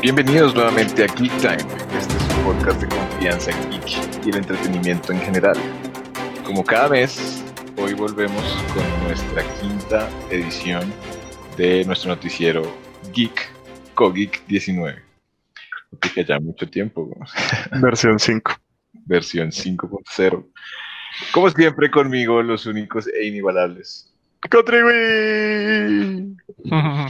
Bienvenidos nuevamente a Geek Time. Este es un podcast de confianza en geek y el entretenimiento en general. Como cada mes, hoy volvemos con nuestra quinta edición de nuestro noticiero Geek, CoGeek 19. que ya mucho tiempo. Versión 5. Versión 5.0. Como siempre conmigo, los únicos e inigualables. ¡Contribuí!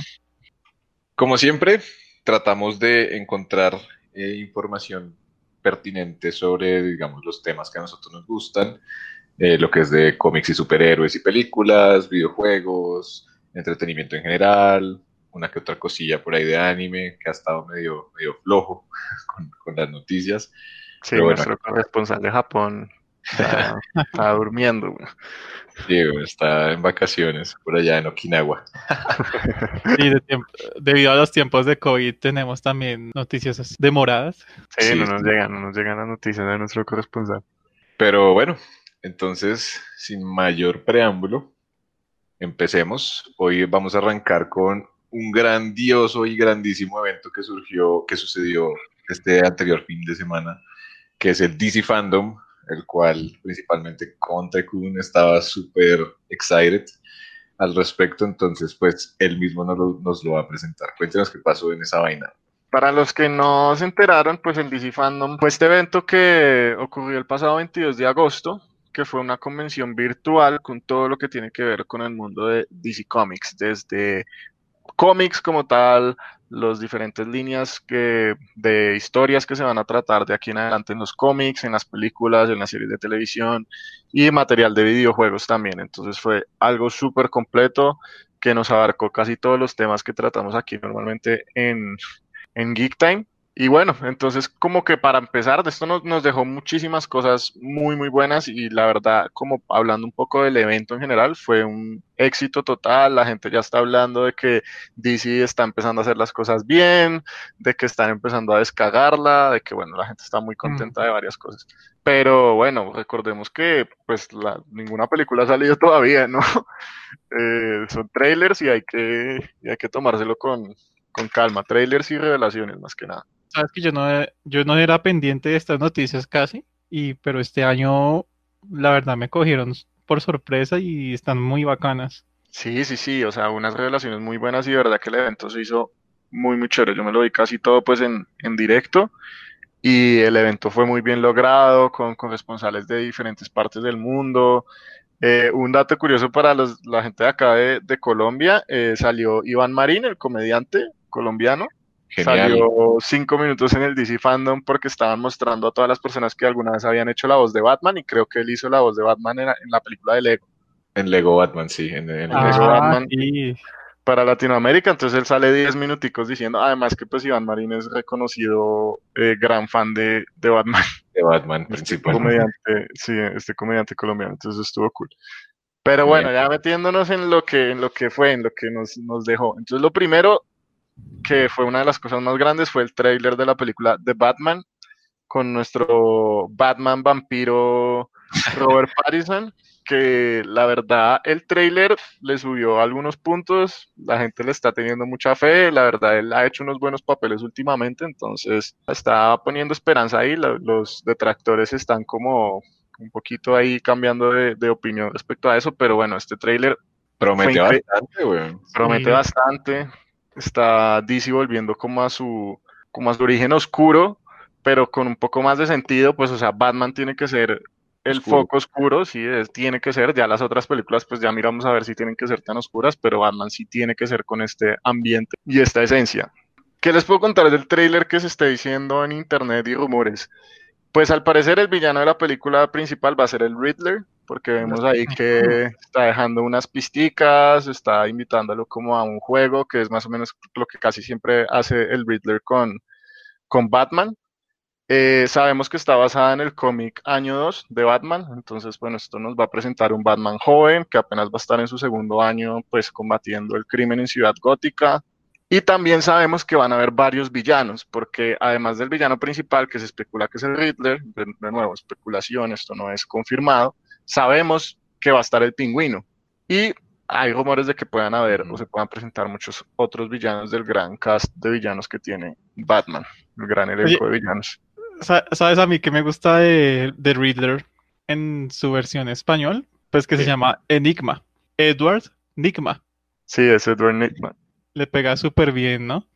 Como siempre, tratamos de encontrar eh, información pertinente sobre, digamos, los temas que a nosotros nos gustan, eh, lo que es de cómics y superhéroes y películas, videojuegos, entretenimiento en general, una que otra cosilla por ahí de anime, que ha estado medio, medio flojo con, las noticias. Sí, nuestro corresponsal de Japón está, durmiendo. Sí, está en vacaciones por allá en Okinawa. Sí, debido a los tiempos de COVID tenemos también noticias demoradas. Sí, no nos llegan, no nos llegan las noticias de nuestro corresponsal. Pero bueno, entonces, sin mayor preámbulo, empecemos. Hoy vamos a arrancar con un grandioso y grandísimo evento que surgió, que sucedió este anterior fin de semana, que es el DC Fandom, el cual principalmente Conte Kun estaba súper excited al respecto, entonces pues él mismo nos lo, va a presentar. Cuéntenos qué pasó en esa vaina. Para los que no se enteraron, pues el DC Fandom fue este evento que ocurrió el pasado 22 de agosto, que fue una convención virtual con todo lo que tiene que ver con el mundo de DC Comics, desde cómics como tal, las diferentes líneas que, de historias que se van a tratar de aquí en adelante en los cómics, en las películas, en las series de televisión y material de videojuegos también. Entonces fue algo súper completo que nos abarcó casi todos los temas que tratamos aquí normalmente en, en Geek Time. Y bueno, entonces como que para empezar, de esto nos, nos, dejó muchísimas cosas muy, muy buenas y la verdad, como hablando un poco del evento en general, fue un éxito total, la gente ya está hablando de que DC está empezando a hacer las cosas bien, de que están empezando a descagarla, de que bueno, la gente está muy contenta de varias cosas. Pero bueno, recordemos que pues la, ninguna película ha salido todavía, ¿no? Eh, son trailers y hay que, y hay que tomárselo con, con calma, trailers y revelaciones más que nada. Sabes que yo no, yo no era pendiente de estas noticias casi, y, pero este año la verdad me cogieron por sorpresa y están muy bacanas. Sí, sí, sí, o sea, unas revelaciones muy buenas y de verdad que el evento se hizo muy, muy chévere. Yo me lo vi casi todo pues en, en directo y el evento fue muy bien logrado con corresponsales de diferentes partes del mundo. Eh, un dato curioso para los, la gente de acá de, de Colombia, eh, salió Iván Marín, el comediante colombiano, Salió cinco minutos en el DC Fandom porque estaban mostrando a todas las personas que alguna vez habían hecho la voz de Batman y creo que él hizo la voz de Batman en, la película de Lego. En Lego Batman, sí, en, ah, Lego Batman. Para Latinoamérica, entonces él sale diez minuticos diciendo, además que pues Iván Marín es reconocido eh, gran fan de, de, Batman. De Batman, este principalmente. Comediante, sí, este comediante colombiano, entonces estuvo cool. Pero bueno, ya metiéndonos en lo que, en lo que fue, en lo que nos, nos dejó. Entonces lo primero, que fue una de las cosas más grandes, fue el tráiler de la película de Batman con nuestro Batman vampiro Robert Pattinson, que la verdad el tráiler le subió algunos puntos, la gente le está teniendo mucha fe, la verdad él ha hecho unos buenos papeles últimamente, entonces está poniendo esperanza ahí, los detractores están como un poquito ahí cambiando de, opinión respecto a eso, pero bueno, este tráiler promete bastante, güey. Promete bastante está DC volviendo como a su, como a su origen oscuro, pero con un poco más de sentido, pues, o sea, Batman tiene que ser el foco oscuro, sí, tiene que ser, ya las otras películas, pues ya miramos a ver si tienen que ser tan oscuras, pero Batman sí tiene que ser con este ambiente y esta esencia. ¿Qué les puedo contar del tráiler que se está diciendo en internet y rumores? Pues al parecer el villano de la película principal va a ser el Riddler, porque vemos ahí que está dejando unas pisticas, está invitándolo como a un juego, que es más o menos lo que casi siempre hace el Riddler con, con Batman. Eh, sabemos que está basada en el cómic Año 2 de Batman, entonces, bueno, esto nos va a presentar un Batman joven que apenas va a estar en su segundo año, pues combatiendo el crimen en Ciudad Gótica. Y también sabemos que van a haber varios villanos, porque además del villano principal, que se especula que es el Riddler, de, nuevo, especulación, esto no es confirmado, sabemos que va a estar el pingüino. Y hay rumores de que puedan haber o se puedan presentar muchos otros villanos del gran cast de villanos que tiene Batman, el gran elenco de villanos. ¿Sabes a mí que me gusta de, de Riddler en su versión español? Pues que se llama Enigma. Edward Enigma. Sí, es Edward Enigma. Le pega súper bien, ¿no?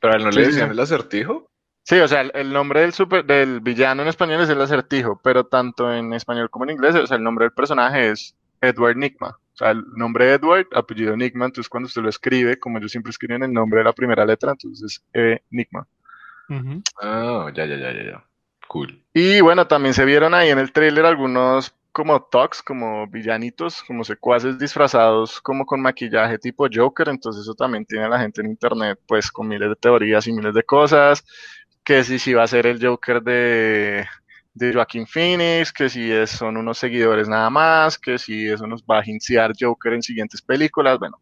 Pero él no le decían el acertijo. Sí, o sea, el, nombre del, super, del villano en español es el acertijo, pero tanto en español como en inglés, o sea, el nombre del personaje es Edward Enigma. O sea, el nombre Edward, apellido Enigma, entonces cuando usted lo escribe, como yo siempre escribo en el nombre de la primera letra, entonces es Enigma. Ah, ya, ya, ya, ya, ya. Cool. Y bueno, también se vieron ahí en el trailer algunos como talks, como villanitos, como secuaces disfrazados como con maquillaje tipo Joker, entonces eso también tiene a la gente en internet pues con miles de teorías y miles de cosas, que si, si va a ser el Joker de, de Joaquin Phoenix, que si es, son unos seguidores nada más, que si eso nos va a hincear Joker en siguientes películas, bueno,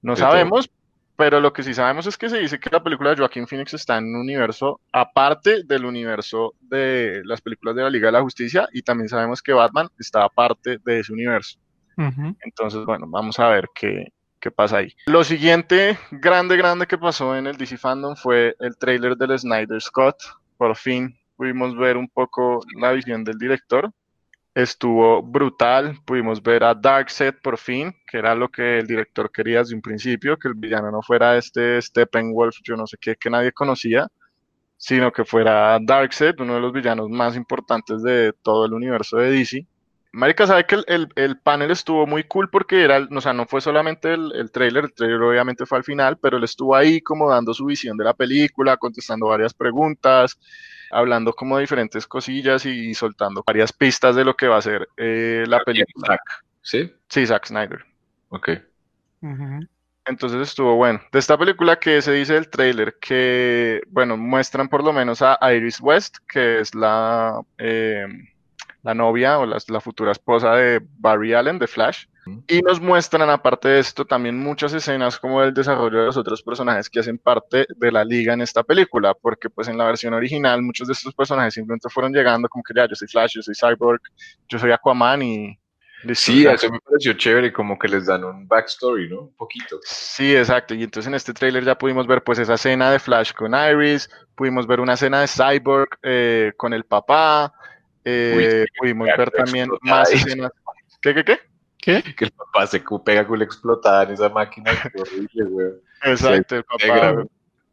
no sabemos, pero lo que sí sabemos es que se dice que la película de Joaquin Phoenix está en un universo aparte del universo de las películas de la Liga de la Justicia y también sabemos que Batman está aparte de ese universo. Entonces, bueno, vamos a ver qué, pasa ahí. Lo siguiente grande, grande que pasó en el DC Fandom fue el trailer del Snyder Scott. Por fin pudimos ver un poco la visión del director estuvo brutal. Pudimos ver a Darkseid por fin, que era lo que el director quería desde un principio, que el villano no fuera este Steppenwolf, yo no sé qué, que nadie conocía, sino que fuera Darkseid, uno de los villanos más importantes de todo el universo de DC. Marica sabe que el, el, panel estuvo muy cool porque era, o sea, no fue solamente el, el trailer, el trailer obviamente fue al final, pero él estuvo ahí como dando su visión de la película, contestando varias preguntas, hablando como de diferentes cosillas y soltando varias pistas de lo que va a ser eh, la película. Zack, ¿Sí? Sí, Zack Snyder. Ok. Entonces estuvo bueno. De esta película que se dice el trailer, que, bueno, muestran por lo menos a Iris West, que es la, eh, la novia o la, la, futura esposa de Barry Allen de Flash. Y nos muestran, aparte de esto, también muchas escenas como el desarrollo de los otros personajes que hacen parte de la liga en esta película, porque pues en la versión original muchos de estos personajes simplemente fueron llegando como que ya, yo soy Flash, yo soy Cyborg, yo soy Aquaman y... Sí, eso me pareció chévere, como que les dan un backstory, ¿no? Un poquito. Sí, exacto, y entonces en este tráiler ya pudimos ver pues esa escena de Flash con Iris, pudimos ver una escena de Cyborg eh, con el papá, eh, Uy, pudimos ver también más escenas... ¿Qué, qué, qué? ¿Qué? Que el papá se pega con la explotada en esa máquina. horrible, güey. Exacto, el papá.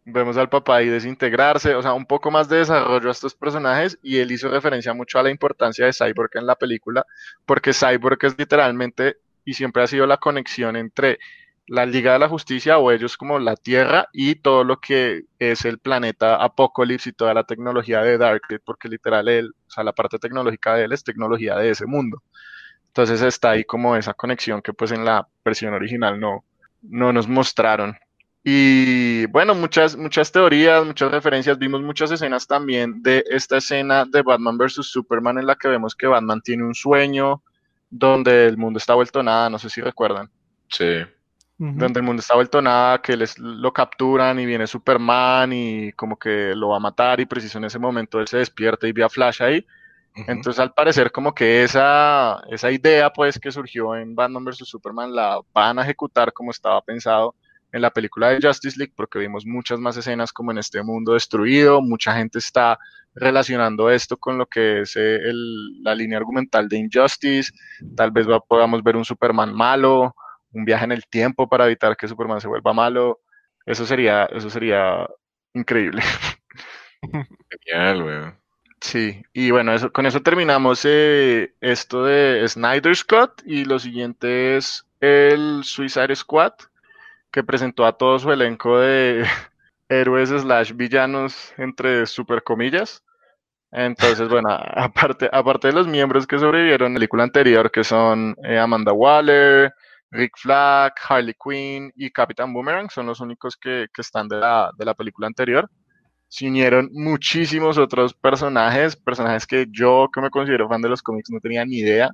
Vemos al papá ahí desintegrarse, o sea, un poco más de desarrollo a estos personajes y él hizo referencia mucho a la importancia de Cyborg en la película, porque Cyborg es literalmente y siempre ha sido la conexión entre la Liga de la Justicia o ellos como la Tierra y todo lo que es el planeta Apocalypse y toda la tecnología de Darkseid, porque literal él, o sea, la parte tecnológica de él es tecnología de ese mundo. Entonces está ahí como esa conexión que pues en la versión original no, no nos mostraron. Y bueno, muchas, muchas teorías, muchas referencias, vimos muchas escenas también de esta escena de Batman vs. Superman en la que vemos que Batman tiene un sueño donde el mundo está vuelto nada, no sé si recuerdan. Sí. Donde el mundo está vuelto nada, que les lo capturan y viene Superman y como que lo va a matar y preciso en ese momento él se despierta y ve a Flash ahí entonces, al parecer, como que esa, esa idea, pues, que surgió en Batman vs. Superman, la van a ejecutar como estaba pensado en la película de Justice League, porque vimos muchas más escenas como en este mundo destruido, mucha gente está relacionando esto con lo que es eh, el, la línea argumental de Injustice, tal vez podamos ver un Superman malo, un viaje en el tiempo para evitar que Superman se vuelva malo, eso sería, eso sería increíble. Genial, weón. Sí, y bueno, eso, con eso terminamos eh, esto de Snyder Scott y lo siguiente es el Suicide Squad, que presentó a todo su elenco de héroes slash villanos entre super comillas. Entonces, bueno, aparte, aparte de los miembros que sobrevivieron en la película anterior, que son eh, Amanda Waller, Rick Flag, Harley Quinn y Capitán Boomerang, son los únicos que, que están de la, de la película anterior. Se unieron muchísimos otros personajes, personajes que yo, que me considero fan de los cómics, no tenía ni idea.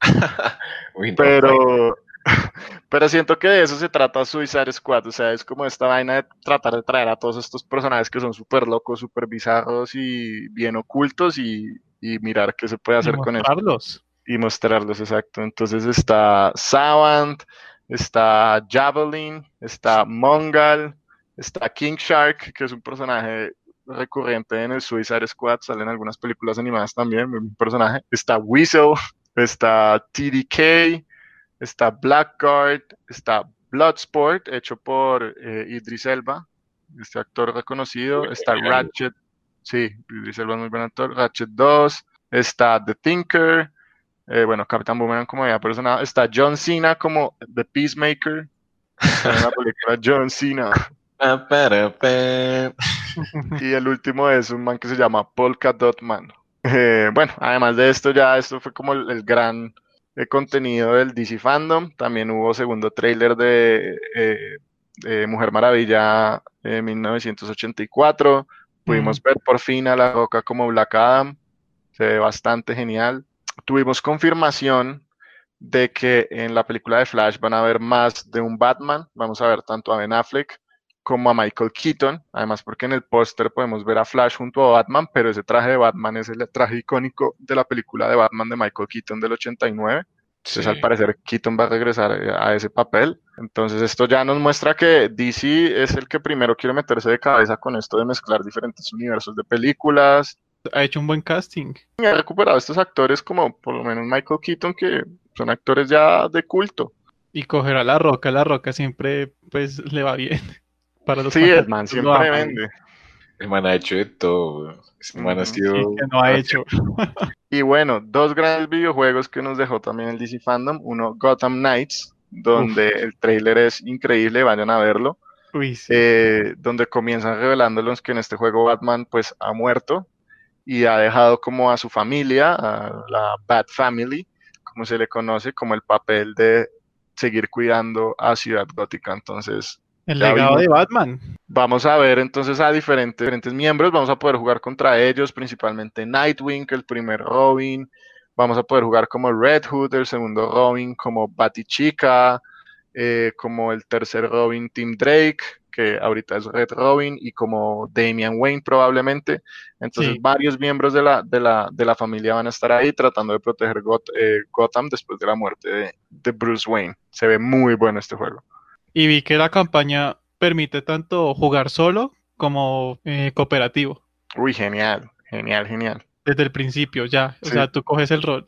Uy, no, Pero, pero siento que de eso se trata Suicide Squad, o sea, es como esta vaina de tratar de traer a todos estos personajes que son súper locos, súper bizarros y bien ocultos y, y mirar qué se puede hacer con mostrarlos. Y mostrarlos, exacto. Entonces está Savant, está Javelin, está Mongal, está King Shark, que es un personaje recurrente en el Suicide Squad, salen algunas películas animadas también, un personaje. Está Weasel, está TDK, está Blackguard, está Bloodsport, hecho por eh, Idris Elba, este actor reconocido. Está. Ratchet, sí, Idris Elba es muy buen actor. Ratchet 2, está The Thinker, eh, bueno, Capitán Boomerang como había personado. Está John Cena como The Peacemaker. Está en la película John Cena. Pa. Y el último es un man que se llama Polka Dot Man. Eh, bueno, además de esto, ya esto fue como el, el gran eh, contenido del DC Fandom. También hubo segundo tráiler de, eh, Mujer Maravilla en 1984. Pudimos ver por fin a La Roca como Black Adam. Se ve bastante genial. Tuvimos confirmación de que en la película de Flash van a ver más de un Batman. Vamos a ver tanto a Ben Affleck como a Michael Keaton, además porque en el póster podemos ver a Flash junto a Batman, pero ese traje de Batman es el traje icónico de la película de Batman de Michael Keaton del 89. Entonces, Sí. al parecer, Keaton va a regresar eh, a ese papel. Entonces, esto ya nos muestra que DC es el que primero quiere meterse de cabeza con esto de mezclar diferentes universos de películas. Ha hecho un buen casting. Ha recuperado estos actores como por lo menos Michael Keaton, que son actores ya de culto. Y coger a la roca, la roca siempre pues le va bien. Para los Sí, el man siempre vende. El man ha hecho de todo. Ese man ha sido. Sí, que no ha hecho. Y bueno, dos grandes videojuegos que nos dejó también el DC Fandom. Uno, Gotham Knights, donde el trailer es increíble, vayan a verlo. Uy, sí. eh, donde comienzan revelándolos que en este juego Batman pues ha muerto y ha dejado como a su familia, a la Bat Family, como se le conoce, como el papel de seguir cuidando a Ciudad Gótica. Entonces, el legado vimos. de Batman. Vamos a ver entonces a diferentes, diferentes miembros, vamos a poder jugar contra ellos, principalmente Nightwing, el primer Robin, vamos a poder jugar como Red Hood, el segundo Robin, como Batichica, eh, como el tercer Robin Tim Drake, que ahorita es Red Robin, y como Damian Wayne probablemente. Entonces Sí. varios miembros de la, de, la, de la familia van a estar ahí tratando de proteger Got- eh, Gotham después de la muerte de, de Bruce Wayne. Se ve muy bueno este juego. Y vi que la campaña permite tanto jugar solo como eh, cooperativo. Uy, genial, genial, genial. Desde el principio ya. O Sí. sea, tú coges el rol.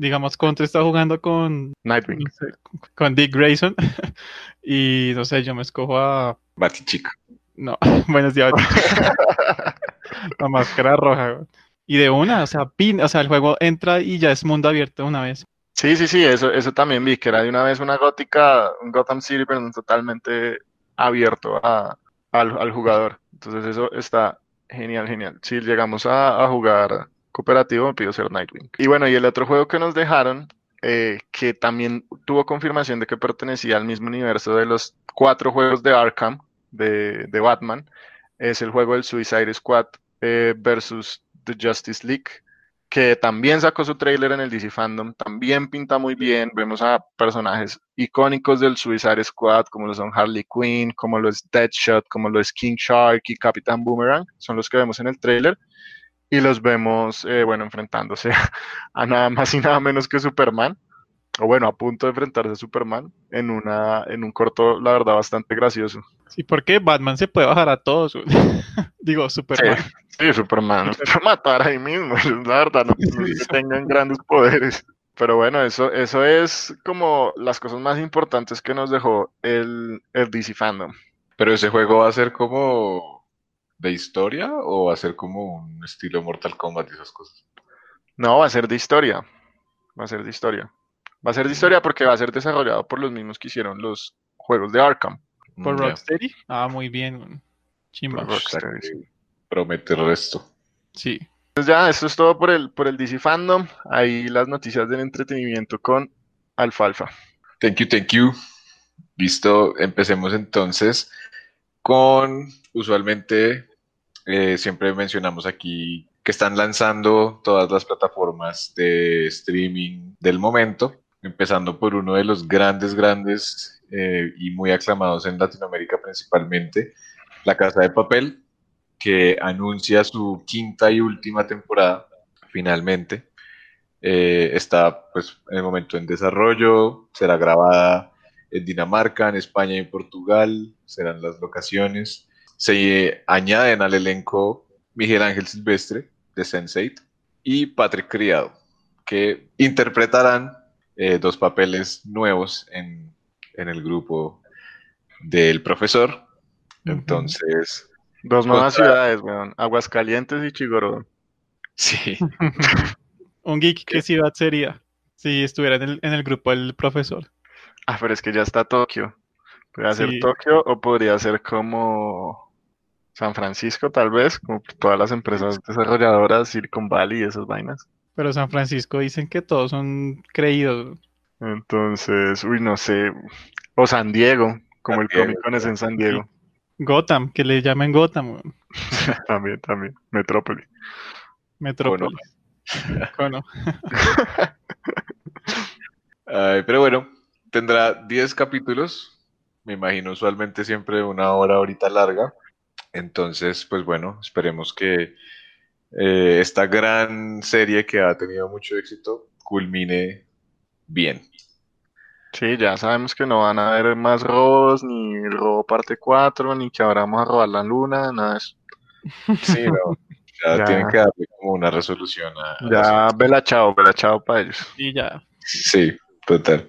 Digamos, Contra está jugando con, Nightwing. no sé, con Dick Grayson. y no sé, yo me escojo a. Batichica. No, buenos días. La máscara roja. güey. Y de una, o sea, pin, o sea, el juego entra y ya es mundo abierto una vez. Sí, sí, sí, eso, eso también vi, que era de una vez una gótica, un Gotham City, pero totalmente abierto a- al, al jugador. Entonces eso está genial, genial. Si llegamos a, a jugar cooperativo, me pido ser Nightwing. Y bueno, y el otro juego que nos dejaron, eh, que también tuvo confirmación de que pertenecía al mismo universo de los cuatro juegos de Arkham, de, de Batman, es el juego del Suicide Squad eh, versus The Justice League que también sacó su tráiler en el DC Fandom, también pinta muy bien, vemos a personajes icónicos del Suicide Squad, como lo son Harley Quinn, como lo es Deadshot, como lo es King Shark y Capitán Boomerang, son los que vemos en el tráiler, y los vemos, eh, bueno, enfrentándose a nada más y nada menos que Superman, o bueno, a punto de enfrentarse a Superman, en, una, en un corto, la verdad, bastante gracioso. Sí, porque Batman se puede bajar a todos. Digo, Superman. Sí, Superman, nos puede matar ahí mismo, la verdad, no, no es que tengan grandes poderes. Pero bueno, eso, eso es como las cosas más importantes que nos dejó el, el DC Fandom. Pero ese juego va a ser como de historia o va a ser como un estilo Mortal Kombat y esas cosas. No, va a ser de historia. Va a ser de historia. Va a ser de historia porque va a ser desarrollado por los mismos que hicieron los juegos de Arkham. Por Mm, ya. Rocksteady. Ah, muy bien. Chimba. Por sí. Promete el resto. Sí. Pues ya, esto es todo por el, por el DC Fandom. Ahí las noticias del entretenimiento con Alfalfa. Thank you, thank you. Listo, empecemos entonces con, usualmente, eh, siempre mencionamos aquí que están lanzando todas las plataformas de streaming del momento, empezando por uno de los grandes, grandes eh, y muy aclamados en Latinoamérica principalmente, La Casa de Papel, que anuncia su quinta y última temporada, finalmente. Eh, está pues en el momento en desarrollo, será grabada en Dinamarca, en España y en Portugal, serán las locaciones. Se añaden al elenco Miguel Ángel Silvestre de Sense8 y Patrick Criado, que interpretarán eh, dos papeles nuevos en, en, el grupo del profesor. Entonces... Dos nuevas ciudades, weón. Aguascalientes y Chigorodón. Sí. Un geek, ¿qué ciudad sería? Si estuviera en el, en el grupo del profesor. Ah, pero es que ya está Tokio. Podría ser Sí. Tokio o podría ser como San Francisco, tal vez, como todas las empresas desarrolladoras, Silicon Valley y esas vainas. Pero San Francisco dicen que todos son creídos. Entonces, uy, no sé. O San Diego, como San el Comic Con es en San Diego. Gotham, que le llamen Gotham. También, también. Metrópoli. Metrópolis. Cono. Ay, pero bueno, tendrá 10 capítulos. Me imagino usualmente siempre una hora, horita larga. Entonces, pues bueno, esperemos que eh, esta gran serie que ha tenido mucho éxito culmine bien. Sí, ya sabemos que no van a haber más robos, ni el robo parte 4, ni que ahora vamos a robar la luna, nada de eso. Sí, no, ya, Ya. tienen que darle como una resolución a, a Ya, vela chao, vela chao para ellos. Y ya. Sí, total.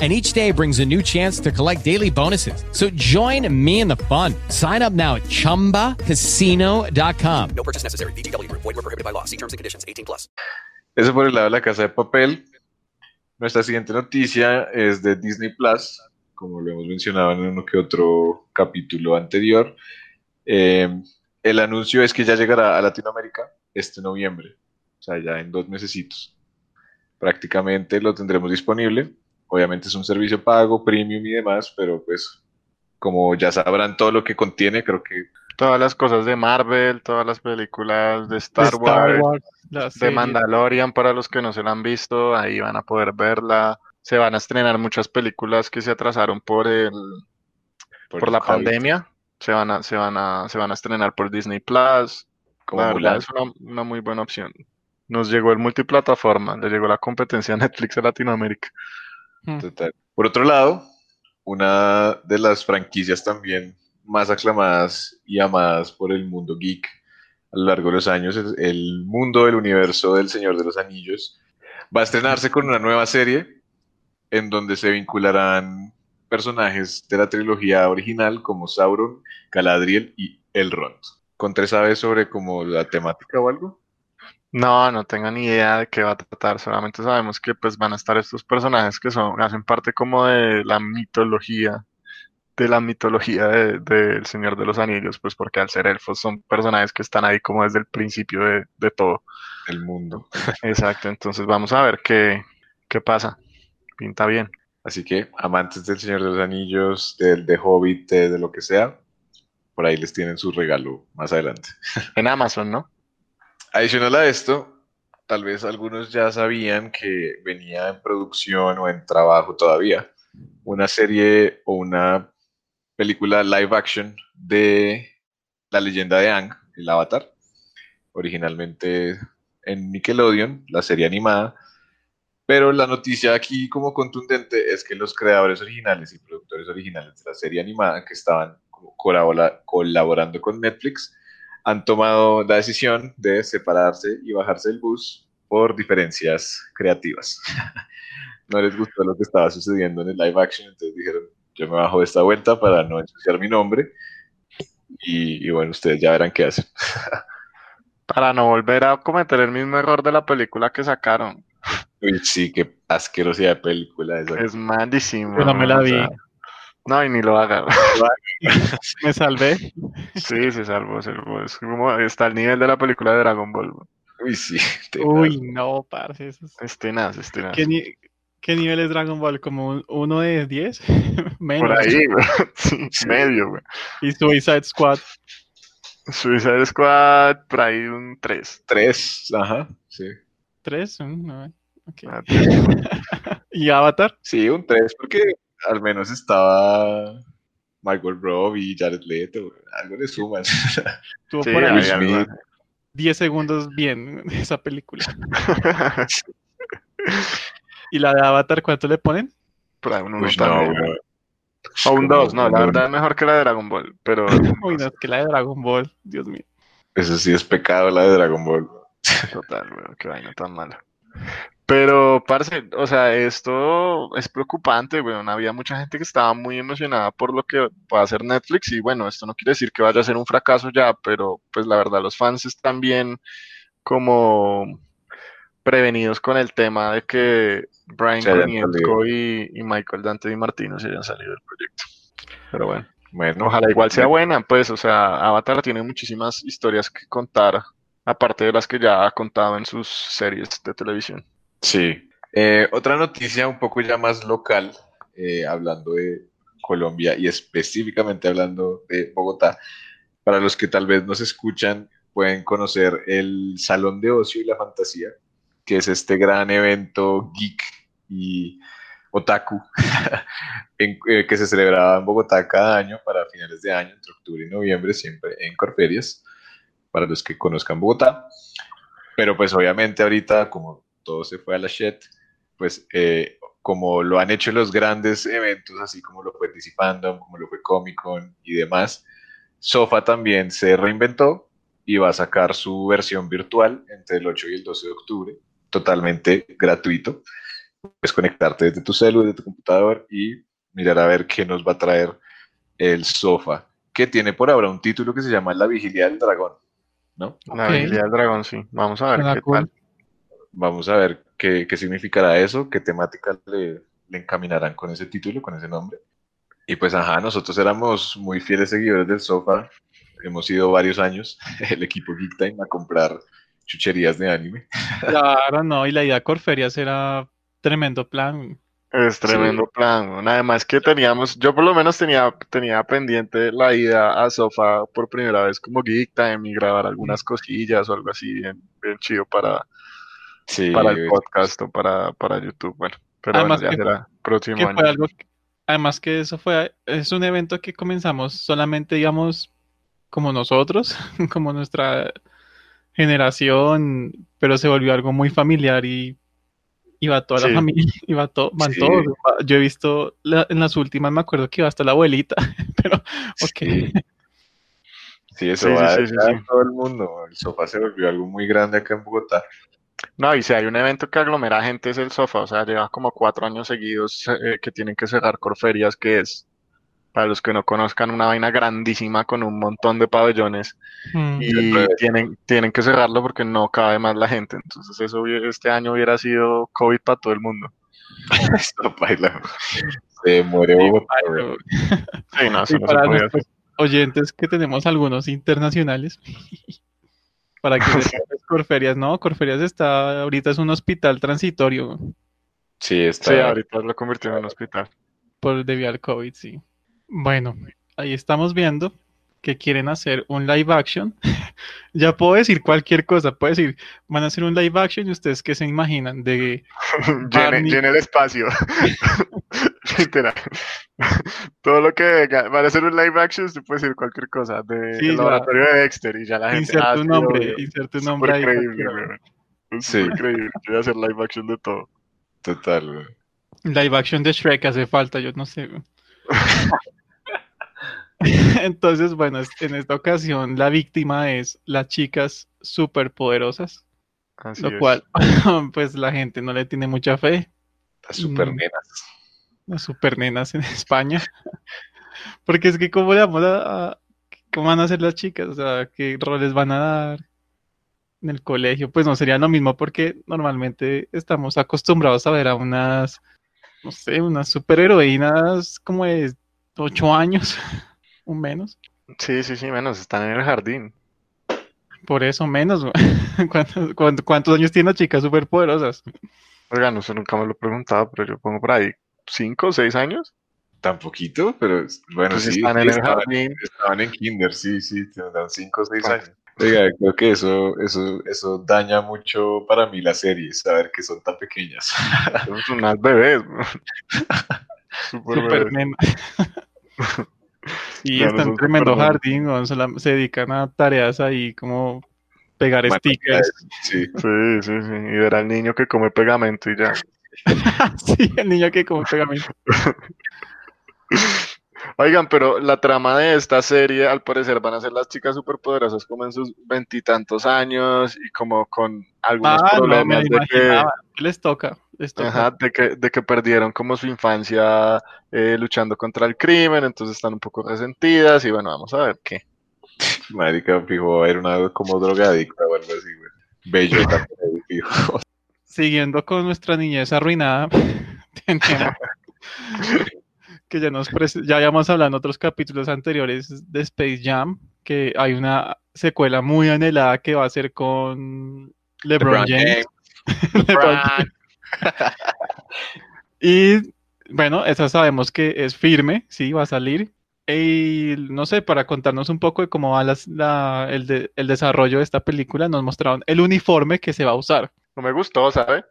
And each day brings a new chance to collect daily bonuses. So join me in the fun. Sign up now at chumbacasino.com. No purchase necessary. VGW Group. Void were prohibited by law. See terms and conditions. 18 plus. Eso por el lado de la casa de papel. Nuestra siguiente noticia es de Disney Plus, como lo hemos mencionado en uno que otro capítulo anterior. Eh, el anuncio es que ya llegará a Latinoamérica este noviembre, o sea, ya en dos mesecitos. Prácticamente lo tendremos disponible. Obviamente es un servicio pago, premium y demás, pero pues como ya sabrán todo lo que contiene, creo que Todas las cosas de Marvel, todas las películas de Star, Star Wars, Wars, la de serie. Mandalorian, para los que no se la han visto, ahí van a poder verla. Se van a estrenar muchas películas que se atrasaron por el, por, la COVID, pandemia. Se van a, se van a, se van a estrenar por Disney Plus. como La verdad Mulan. es una, una muy buena opción. Nos llegó el multiplataforma, le llegó la competencia a Netflix a Latinoamérica. Total. Por otro lado, una de las franquicias también más aclamadas y amadas por el mundo geek a lo largo de los años, el mundo del universo del Señor de los Anillos, va a estrenarse con una nueva serie en donde se vincularán personajes de la trilogía original como Sauron, Galadriel y Elrond. ¿Contra sabes sobre como la temática o algo? No, no tengo ni idea de qué va a tratar, solamente sabemos que pues van a estar estos personajes que son, hacen parte como de la mitología, de la mitología de- del Señor de los Anillos, pues porque al ser elfos son personajes que están ahí como desde el principio de, de todo. El mundo. Exacto, entonces vamos a ver qué, qué pasa. Pinta bien. Así que, amantes del Señor de los Anillos, del de Hobbit, de, de lo que sea, por ahí les tienen su regalo más adelante. En Amazon, ¿no? Adicional a esto, tal vez algunos ya sabían que venía en producción o en trabajo todavía una serie o una película live action de la leyenda de Ang, el Avatar, originalmente en Nickelodeon, la serie animada. Pero la noticia aquí como contundente es que los creadores originales y productores originales de la serie animada que estaban colaborando con Netflix han tomado la decisión de separarse y bajarse del bus por diferencias creativas. no les gustó lo que estaba sucediendo en el live action, entonces dijeron, yo me bajo de esta vuelta para no ensuciar mi nombre. Y, y bueno, ustedes ya verán qué hacen. Para no volver a cometer el mismo error de la película que sacaron. Uy, sí, qué asquerosidad de película esa. Es malísimo. Yo no me la o vi. sea, no, y ni lo haga. Me salvé. Sí, se salvó, se salvó. Es como, está al nivel de la película de Dragon Ball. Uy, sí. Uy, no, parce. eso es- Es tenaz, es tenaz. ¿Qué, ni- qué nivel es Dragon Ball? ¿Como un- uno de 10? Menos. Por ahí, güey. Sí, medio, güey. Y Suicide Squad. Suicide Squad, por ahí un 3. Tres, ajá, sí. ¿Tres? Mm, no, ok. Ah, ¿Y Avatar? Sí, un 3, porque al menos estaba Michael Robbie y Jared Leto. Algo le suman. Estuvo Sí, por ahí. hay Will algo. Smith. 10 segundos bien esa película. ¿Y la de Avatar cuánto le ponen? Por ahí un uno Uy, no. O un Como 2, no, la verdad es mejor que la de Dragon Ball, pero Uy, no, es que la de Dragon Ball, Dios mío. Eso sí es pecado la de Dragon Ball. total, güey, qué vaina tan mala. Pero, parce, o sea, esto es preocupante, güey. Había mucha gente que estaba muy emocionada por lo que va a hacer Netflix y bueno, esto no quiere decir que vaya a ser un fracaso ya, pero pues la verdad los fans están bien como prevenidos con el tema de que Brian Konietzko y, y Michael Dante Di Martino se hayan salido del proyecto. Pero bueno. Bueno, Ojalá igual sea buena, pues, o sea, Avatar tiene muchísimas historias que contar, aparte de las que ya ha contado en sus series de televisión. Sí. Eh, otra noticia un poco ya más local, eh, hablando de Colombia y específicamente hablando de Bogotá. Para los que tal vez nos escuchan, pueden conocer el Salón de Ocio y la Fantasía, que es este gran evento geek y otaku eh, que se celebraba en Bogotá cada año para finales de año, entre octubre y noviembre, siempre en Corferias, para los que conozcan Bogotá. Pero pues obviamente ahorita, como todo se fue a la shit, pues eh, como lo han hecho los grandes eventos, así como lo fue DC Fandom, como lo fue Comic Con y demás, Sofa también se reinventó y va a sacar su versión virtual entre el 8 y el 12 de octubre, totalmente gratuito. Puedes conectarte desde tu celular, desde tu computador y mirar a ver qué nos va a traer el Sofa, que tiene por ahora un título que se llama La Vigilia del Dragón, ¿no? La Ok. Vigilia del Dragón, sí. Vamos a ver Suena qué cool. tal. Vamos a ver qué, qué significará eso, qué temática le, le encaminarán con ese título, con ese nombre. Y pues, ajá, nosotros éramos muy fieles seguidores del sofá. Hemos ido varios años, el equipo Geek Time, a comprar chucherías de anime. Claro, no, y la idea de Corferias era tremendo plan. Es tremendo plan. weón. Además que teníamos, yo por lo menos tenía, tenía pendiente la ida a Sofa por primera vez como Geek Time y grabar algunas cosillas o algo así bien, bien chido para, Sí, para el podcast o para, para YouTube. Bueno, pero Además bueno, ya que- será próximo que año. fue algo que- además que eso fue, es un evento que comenzamos solamente, digamos, como nosotros, como nuestra generación, pero se volvió algo muy familiar y iba toda Sí. la familia, iba todo, van Sí. todos. Yo he visto la- en las últimas, me acuerdo que iba hasta la abuelita, pero ok. Sí. Sí, eso va sí, sí, a sí. todo el mundo. El sofá se volvió algo muy grande acá en Bogotá. No, y si hay un evento que aglomera gente es el Sofa, o sea, lleva como cuatro años seguidos eh, que tienen que cerrar Corferias, que es, para los que no conozcan, una vaina grandísima con un montón de pabellones Mm. y tienen, tienen que cerrarlo porque no cabe más la gente. Entonces eso este año hubiera sido COVID para todo el mundo. Esto baila. Se muere Bogotá. güey. Sí, no, eso Y no se para podía nuestros oyentes que tenemos algunos internacionales, para que sepan, pues, Corferias, no, Corferias está, ahorita es un hospital transitorio Sí, está. Sí, ahorita lo convirtieron en un hospital. por debido al COVID, sí. Bueno, ahí estamos viendo que quieren hacer un live action. ya puedo decir cualquier cosa, puedo decir, van a hacer un live action y ustedes qué se imaginan de Llene, llene el espacio. Literal. Todo lo que venga, para hacer un live action, usted puede decir cualquier cosa. De Sí, el laboratorio de Dexter y ya la gente. Inserte ah, un sí, nombre, un Es nombre ahí, weón. Es Sí. superincreíble. Voy a hacer live action de todo. Total, güey. Live action de Shrek hace falta, yo no sé. güey. Entonces, bueno, en esta ocasión la víctima es las chicas superpoderosas, Así lo es. cual, pues la gente no le tiene mucha fe. Las super Mm. nenas. Las supernenas en España. Porque es que cómo le vamos a, a- cómo van a ser las chicas, o sea, qué roles van a dar en el colegio, pues no sería lo mismo porque normalmente estamos acostumbrados a ver a unas, no sé, unas superheroínas como de ocho años, o menos. Sí, sí, sí, menos. Están en el jardín. Por eso menos. güey. ¿Cuántos, cuántos- cuántos años tienen las chicas superpoderosas? Oiga, no sé, nunca me lo he preguntado, pero yo pongo por ahí cinco o seis años. Tan poquito, pero bueno, Pues sí, están en el estaban, jardín. estaban en kinder, sí, sí, tendrán 5 o 6 Ah. años. Oiga, creo que eso, eso, eso daña mucho para mí las series, saber que son tan pequeñas. Son unas bebés. Super Super bebés. nena. Sí, Claro, está en tremendo jardín, se dedican a tareas ahí como pegar stickers. Sí, Sí, sí, sí. Y ver al niño que come pegamento y ya. Sí, el niño que como pegamento. Oigan, pero la trama de esta serie, al parecer, van a ser las chicas superpoderosas como en sus veintitantos años y como con algunos Ah, no, me problemas lo de que, imaginaba. ¿Qué les toca? Les toca. ajá, de que, de que perdieron como su infancia eh, luchando contra el crimen, entonces están un poco resentidas y bueno, vamos a ver qué. marica, fijo, era una como drogadicta o algo así, güey. Bellota, por ahí, fijo. Siguiendo con nuestra niñez arruinada, que ya nos ya habíamos hablado en otros capítulos anteriores de Space Jam, que hay una secuela muy anhelada que va a ser con LeBron LeBron James. LeBron. Y bueno, esa sabemos que es firme, sí, va a salir. Y no sé, para contarnos un poco de cómo va las- la- el, de- el desarrollo de esta película, nos mostraron el uniforme que se va a usar. No me gustó, ¿sabe?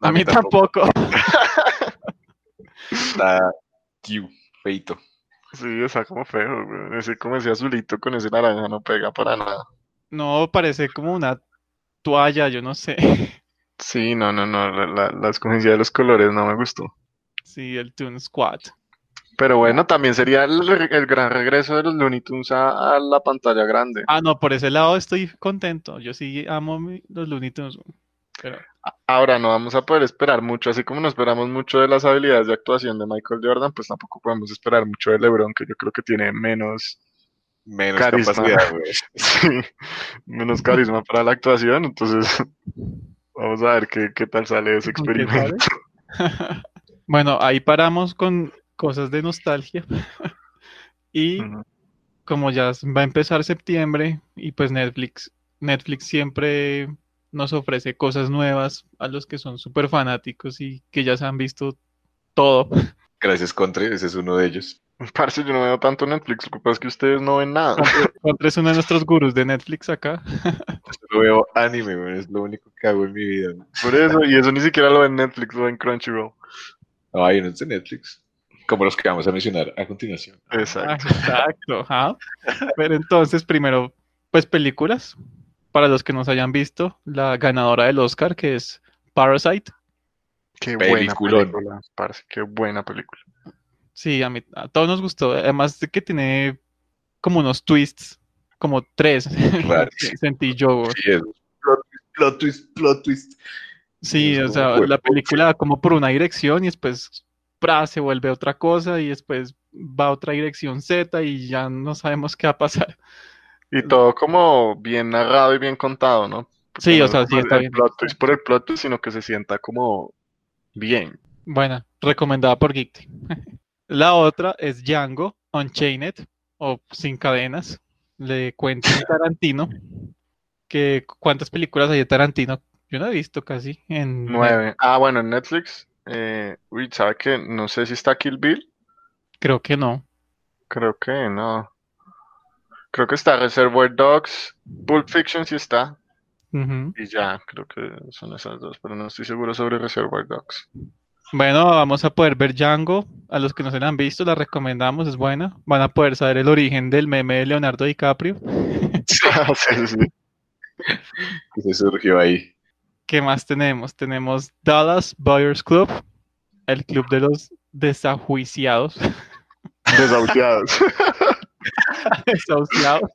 A, mí tampoco. Está cute, feito. Sí, está como feo, güey. Ese como ese azulito con ese naranja no pega para nada. No, parece como una toalla, yo no sé. Sí, no, no, no, la, la, la escogencia de los colores no me gustó. Sí, el Toon Squad. Pero bueno, también sería el, el gran regreso de los Looney Tunes a, a la pantalla grande. Ah, no, por ese lado estoy contento. Yo sí amo mi- los Looney Tunes. Pero Ahora no vamos a poder esperar mucho, así como no esperamos mucho de las habilidades de actuación de Michael Jordan, pues tampoco podemos esperar mucho de LeBron, que yo creo que tiene menos Menos carisma. capacidad, güey. Sí, menos carisma para la actuación, entonces vamos a ver qué, qué tal sale ese ¿con qué experimento. Bueno, ahí paramos con cosas de nostalgia. Y como ya va a empezar septiembre y pues Netflix, Netflix siempre nos ofrece cosas nuevas a los que son súper fanáticos y que ya se han visto todo. Gracias, Contre, ese es uno de ellos. Parce, yo no veo tanto Netflix, lo que pasa es que ustedes no ven nada. Contra es uno de nuestros gurús de Netflix acá. Yo veo anime, es lo único que hago en mi vida. Por eso, y eso ni siquiera lo ven Netflix, lo ven Crunchyroll. No, hay unos de Netflix, como los que vamos a mencionar a continuación. Ah, Exacto. Exacto, ajá. Pero entonces, primero, pues películas. Para los que nos hayan visto, la ganadora del Oscar, que es Parasite. Qué buena película, parce, qué buena película. Sí, a mí, a todos nos gustó. Además de que tiene como unos twists, como tres. Que Sentí yo. Sí, es plot, plot twist, plot twist. Sí, Es o sea, "Jue- la pucha". película va como por una dirección y después pra, se vuelve otra cosa y después va a otra dirección Z y ya no sabemos qué va a pasar. Y todo como bien narrado y bien contado, ¿no? Sí, no o sea, sí está el bien. plot twist por el plot twist, sino que se sienta como bien. Buena, recomendada por Geekty. La otra es Django Unchained o Sin Cadenas de Quentin Tarantino. Que, ¿Cuántas películas hay de Tarantino? Yo no he visto casi en Nueve. Ah, bueno, en Netflix. Eh, uy, ¿sabe qué? No sé si está Kill Bill. Creo que no. Creo que no. Creo que está Reservoir Dogs. Pulp Fiction sí está. Y ya, creo que son esas dos, pero no estoy seguro sobre Reservoir Dogs. Bueno, vamos a poder ver Django A los que no se la han visto, la recomendamos, es buena. Van a poder saber el origen del meme de Leonardo DiCaprio. sí, sí. Se surgió ahí. ¿Qué más tenemos? Tenemos Dallas Buyers Club, el club de los desajuiciados. Desahuciados. Desahuciados.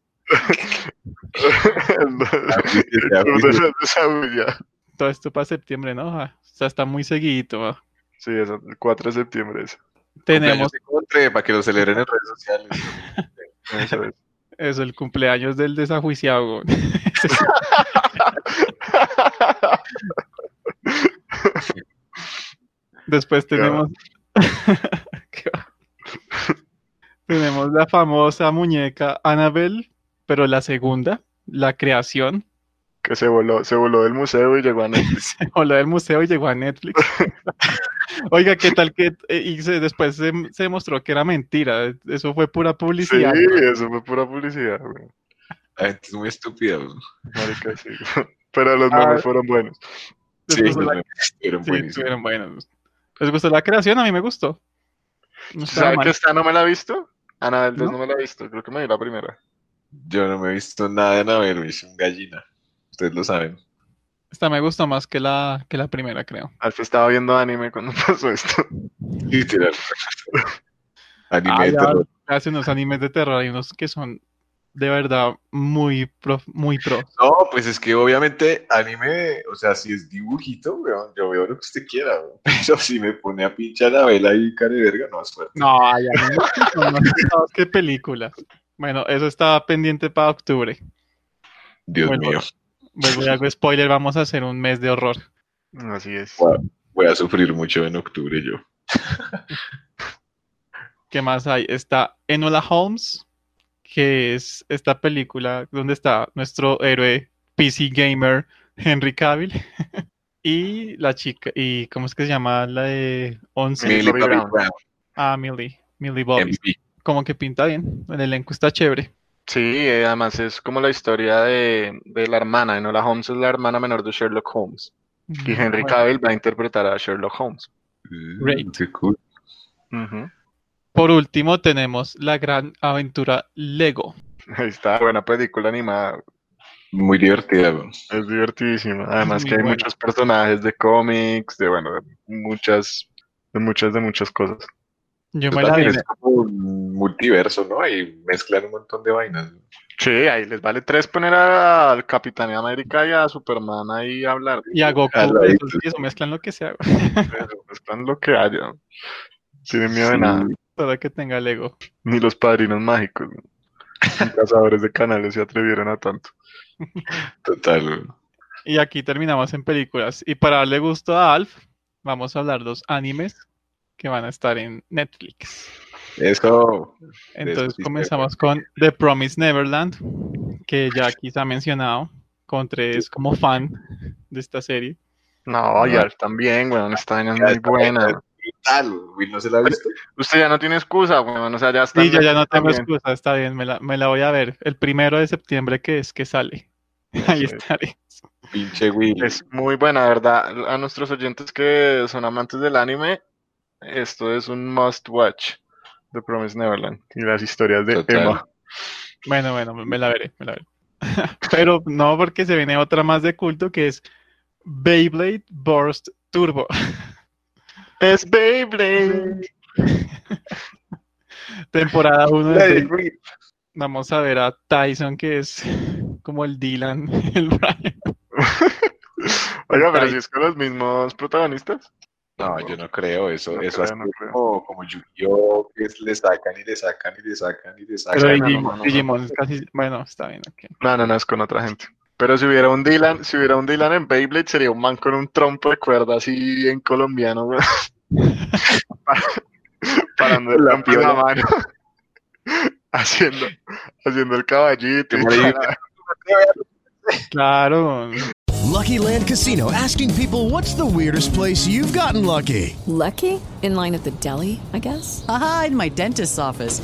Todo esto para septiembre, ¿no? Ah, O sea, está muy seguido. ah. Sí, es el 4 de septiembre. Eso. Tenemos para que lo celebren en redes sociales. Eso es. eso, el cumpleaños del desajuiciado. Después tenemos. Tenemos la famosa muñeca Annabelle, pero la segunda, la creación. Que se voló, se voló del museo y llegó a Netflix. Se voló del museo y llegó a Netflix. Oiga, ¿qué tal que eh, y se- después se, se demostró que era mentira? Eso fue pura Sí, publicidad. eso fue pura publicidad, güey. La gente es muy estúpida. güey. Marica, sí. Pero los Ah. memes fueron buenos. ¿Les Sí, los memes estuvieron sí, buenísimos. estuvieron buenos. ¿Les gustó la creación? A mí me gustó. No estaba ¿Sabes mal. que esta no me la he visto? Anabel 2 ¿No? no me la he visto. Creo que me vi la primera. Yo no me he visto nada de Anabel, güey, es un gallina. Ustedes lo saben. Esta me gustó más que la, que la primera, creo. Alfa estaba viendo anime cuando pasó esto. Literal. Anime Ah, de ya, terror. hace unos animes de terror, hay unos que son de verdad muy pro, muy pro. No, pues es que obviamente anime, o sea, si es dibujito, weón, yo veo lo que usted quiera, weón. Pero si me pone a pinchar la vela y cara de verga, no es fuerte. No, que son más pesados que películas. Bueno, eso estaba pendiente para octubre. Dios Bueno, mío, Vuelvo y hago spoiler, vamos a hacer un mes de horror. Así es. voy a, voy a sufrir mucho en octubre yo. ¿Qué más hay? Está Enola Holmes, que es esta película donde está nuestro héroe PC gamer Henry Cavill. y la chica, y ¿cómo es que se llama? La de 11. Millie Bobby Bobby Brown. Brown, Ah, Millie. Millie Bobby. Como que pinta bien. El elenco está chévere. Sí, eh, además es como la historia de, de la hermana. Enola Holmes es la hermana menor de Sherlock Holmes. Y Henry Bueno, Cavill va a interpretar a Sherlock Holmes. Great. Mm, Qué cool. Por último, tenemos la gran aventura Lego. Ahí está, buena película animada. Muy divertida, weón. Es divertidísima. Además que hay buena. muchos personajes de cómics, de bueno, de muchas, de muchas, de muchas cosas. Yo Eso me la vi. también es como un multiverso, ¿no? Ahí mezclan un montón de vainas. Sí, ahí les vale tres poner a- al Capitán América y a Superman ahí a hablar. Y a Goku, Al ladito. eso, eso mezclan lo que sea. Eso, Están lo que haya. Tienen miedo de nada. Todo que tenga Lego. Ni los padrinos mágicos. Ni cazadores de canales se atrevieron a tanto. Total. Y aquí terminamos en películas. Y para darle gusto a Alf, vamos a hablar los animes que van a estar en Netflix. Eso. Entonces comenzamos con The Promised Neverland, que ya aquí se ha mencionado. Contre es como fan de esta serie. No, y No. Alf también, weón. Esta vaina es Ya muy buena. Brutal, Will, ¿no se la ha visto? Usted ya no tiene excusa, weón. O sea, ya está. Sí, yo ya no tengo también. excusa, está bien, me la, me la voy a ver. El primero de septiembre que es que sale. Ahí es. estaré. Pinche Will. Es muy buena, ¿verdad? A nuestros oyentes que son amantes del anime, esto es un must watch. The Promised Neverland y las historias de Total. Emma. Bueno, bueno, me la veré, me la veré. Pero no porque se viene otra más de culto que es Beyblade Burst Turbo. Es Beyblade. Temporada 1 de. Vamos a ver a Tyson que es como el Dylan, el Brian. Oiga, pero si es con los mismos protagonistas. No, yo no creo eso. No eso creo, es no creo. como, como Yu-Gi-Oh! que es- le sacan y le sacan y le sacan y le sacan. Pero no, Digimon, no, no, no. Digimon es casi. Bueno, está bien. No, no, no, es con otra gente. Pero si hubiera un Dylan, si hubiera un Dylan en Beyblade, sería un man con un trompo de cuerda así en colombiano, güey. Parando el La la mano. haciendo, haciendo el caballito. Claro. Lucky Land Casino asking people what's the weirdest place you've gotten lucky? Lucky? In line at the deli, I guess? Haha, in my dentist's office.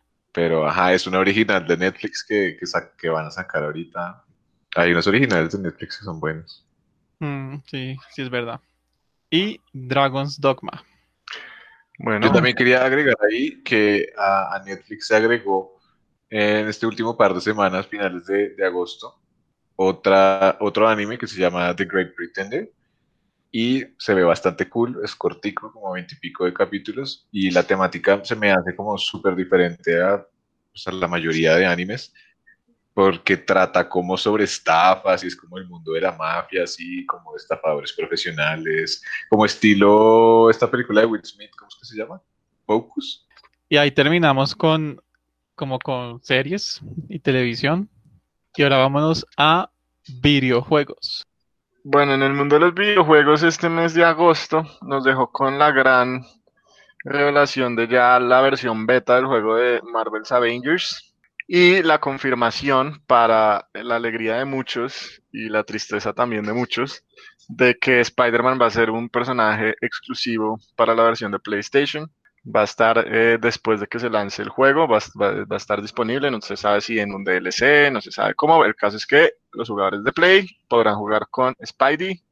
Pero, ajá, es una original de Netflix que, que, sa- que van a sacar ahorita. Hay unos originales de Netflix que son buenos. Mm, sí, sí es verdad. Y Dragon's Dogma. Bueno, Yo también quería agregar ahí que a, a Netflix se agregó en este último par de semanas, finales de, de agosto, otra, otro anime que se llama The Great Pretender. Y se ve bastante cool, es cortico, como veintipico de capítulos, y la temática se me hace como súper diferente a, pues, a la mayoría de animes, porque trata como sobre estafas, y es como el mundo de la mafia, así como estafadores profesionales, como estilo esta película de Will Smith, ¿cómo es que se llama? Focus. Y ahí terminamos con como con series y televisión. Y ahora vámonos a videojuegos. Bueno, en el mundo de los videojuegos este mes de agosto nos dejó con la gran revelación de ya la versión beta del juego de Marvel's Avengers y la confirmación para la alegría de muchos y la tristeza también de muchos de que Spider-Man va a ser un personaje exclusivo para la versión de PlayStation. Va a estar eh, después de que se lance el juego, va, a- va- va a estar disponible, no se sabe si en un DLC, no se sabe cómo. El caso es que los jugadores de Play podrán jugar con Spidey,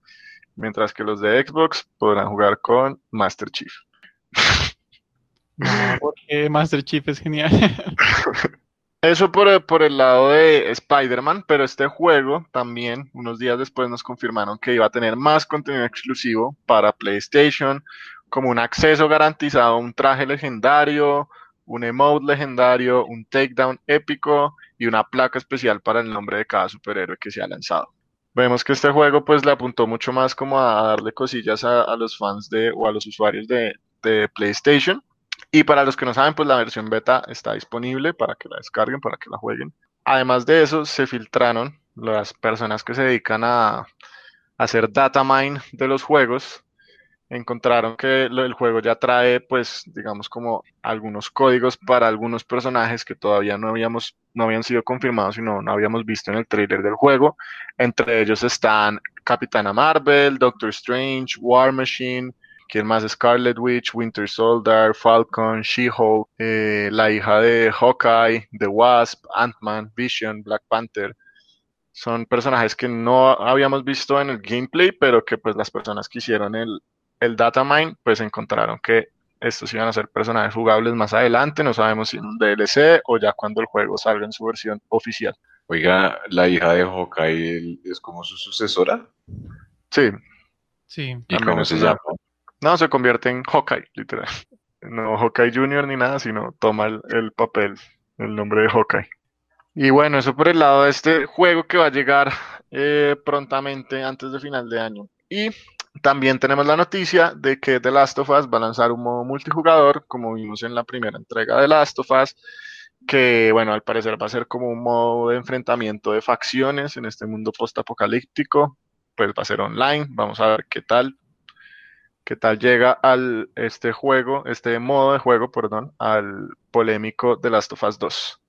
mientras que los de Xbox podrán jugar con Master Chief. No, porque Master Chief es genial. Eso por, por el lado de Spider-Man, pero este juego también, unos días después nos confirmaron que iba a tener más contenido exclusivo para PlayStation, como un acceso garantizado a un traje legendario, un emote legendario, un takedown épico y una placa especial para el nombre de cada superhéroe que se ha lanzado. Vemos que este juego pues le apuntó mucho más como a darle cosillas a, los fans de o a los usuarios de, de PlayStation. Y para los que no saben, pues la versión beta está disponible para que la descarguen, para que la jueguen. Además de eso, se filtraron las personas que se dedican a hacer data mine de los juegos. Encontraron que el juego ya trae, pues, digamos, como algunos códigos para algunos personajes que todavía no habíamos, no habían sido confirmados y no, no habíamos visto en el trailer del juego. Entre ellos están Capitana Marvel, Doctor Strange, War Machine, ¿Quién más? Scarlet Witch, Winter Soldier, Falcon, She-Hulk, eh, la hija de Hawkeye, The Wasp, Ant-Man, Vision, Black Panther. Son personajes que no habíamos visto en el gameplay, pero que pues las personas que hicieron el, el datamine pues encontraron que estos iban a ser personajes jugables más adelante. No sabemos si en un DLC o ya cuando el juego salga en su versión oficial. Oiga, la hija de Hawkeye es como su sucesora. Sí, Sí. ¿Y También cómo se una- llama? No, se convierte en Hawkeye, literal. No Hawkeye Junior ni nada, sino toma el, el papel, el nombre de Hawkeye. Y bueno, eso por el lado de este juego que va a llegar eh, prontamente antes de final de año. Y también tenemos la noticia de que The Last of Us va a lanzar un modo multijugador, como vimos en la primera entrega de Last of Us, que bueno, al parecer va a ser como un modo de enfrentamiento de facciones en este mundo postapocalíptico. Pues va a ser online, vamos a ver qué tal qué tal llega al este juego, este modo de juego, perdón, al polémico The Last of Us 2.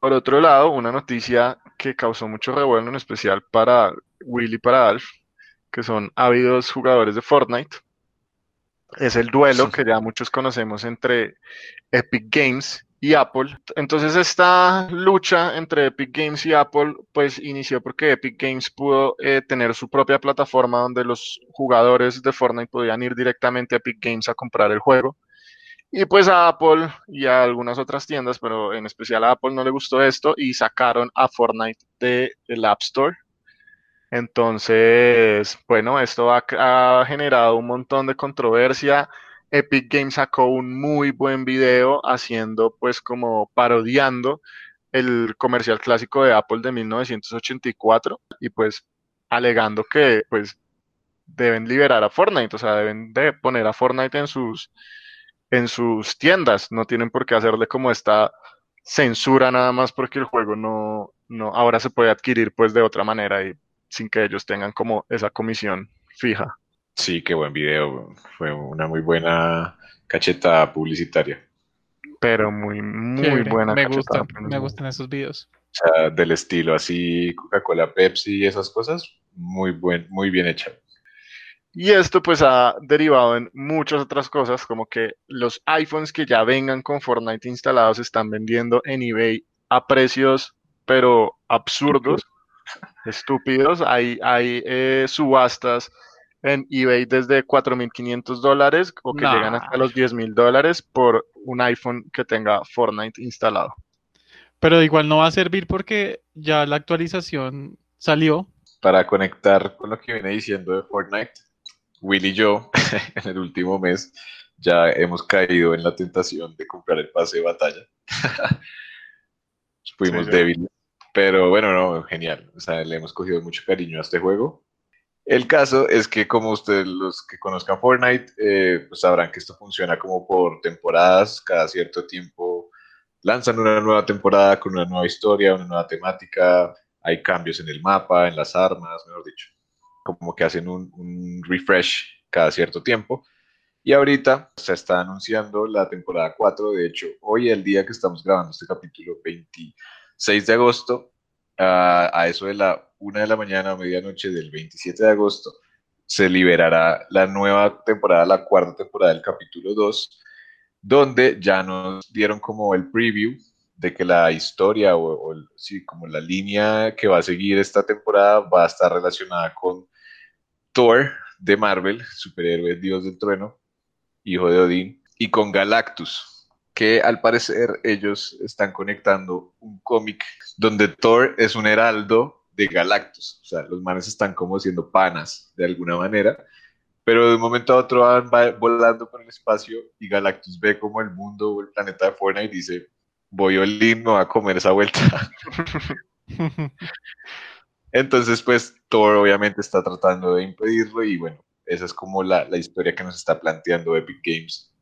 Por otro lado, una noticia que causó mucho revuelo, en especial para Will y para Alf, que son ávidos jugadores de Fortnite, es el duelo que ya muchos conocemos entre Epic Games y Apple. Entonces esta lucha entre Epic Games y Apple pues inició porque Epic Games pudo eh, tener su propia plataforma donde los jugadores de Fortnite podían ir directamente a Epic Games a comprar el juego. Y pues a Apple y a algunas otras tiendas, pero en especial a Apple no le gustó esto y sacaron a Fortnite del App Store. Entonces, bueno, esto ha, generado un montón de controversia. Epic Games sacó un muy buen video haciendo, pues, como parodiando el comercial clásico de Apple de 1984 y pues alegando que, pues, deben liberar a Fortnite, o sea, deben de poner a Fortnite en sus, en sus tiendas, no tienen por qué hacerle como esta censura nada más porque el juego no, no, ahora se puede adquirir pues de otra manera y sin que ellos tengan como esa comisión fija. Sí, qué buen video. Fue una muy buena cacheta publicitaria. Pero muy, muy Chévere, buena Me cacheta gustan, me gustan esos videos. O sea, del estilo así Coca-Cola, Pepsi y esas cosas, muy buen, muy bien hecha. Y esto pues ha derivado en muchas otras cosas, como que los iPhones que ya vengan con Fortnite instalados se están vendiendo en eBay a precios pero absurdos, estúpidos. Hay, hay eh, subastas en eBay desde 4.500 dólares o que Nah. llegan hasta los 10.000 dólares por un iPhone que tenga Fortnite instalado. Pero igual no va a servir porque ya la actualización salió. Para conectar con lo que viene diciendo de Fortnite, Will y yo, en el último mes, ya hemos caído en la tentación de comprar el pase de batalla. Fuimos Sí, sí. débiles, pero bueno, no, genial. O sea, le hemos cogido mucho cariño a este juego. El caso es que como ustedes los que conozcan Fortnite, eh, pues sabrán que esto funciona como por temporadas, cada cierto tiempo lanzan una nueva temporada con una nueva historia, una nueva temática, hay cambios en el mapa, en las armas, mejor dicho, como que hacen un, refresh cada cierto tiempo. Y ahorita se está anunciando la temporada 4, de hecho, hoy el día que estamos grabando este capítulo, 26 de agosto, a, a eso de la 1 de la mañana a medianoche del 27 de agosto, se liberará la nueva temporada, la cuarta temporada del capítulo 2, donde ya nos dieron como el preview de que la historia o, sí, como la línea que va a seguir esta temporada va a estar relacionada con Thor de Marvel, superhéroe dios del trueno, hijo de Odín, y con Galactus, que al parecer ellos están conectando un cómic donde Thor es un heraldo de Galactus, o sea, los manes están como siendo panas de alguna manera, pero de un momento a otro van va- volando por el espacio y Galactus ve como el mundo o el planeta de Fortnite y dice, voy Olin, me va a comer esa vuelta. Entonces, pues Thor obviamente está tratando de impedirlo y bueno, esa es como la, la historia que nos está planteando Epic Games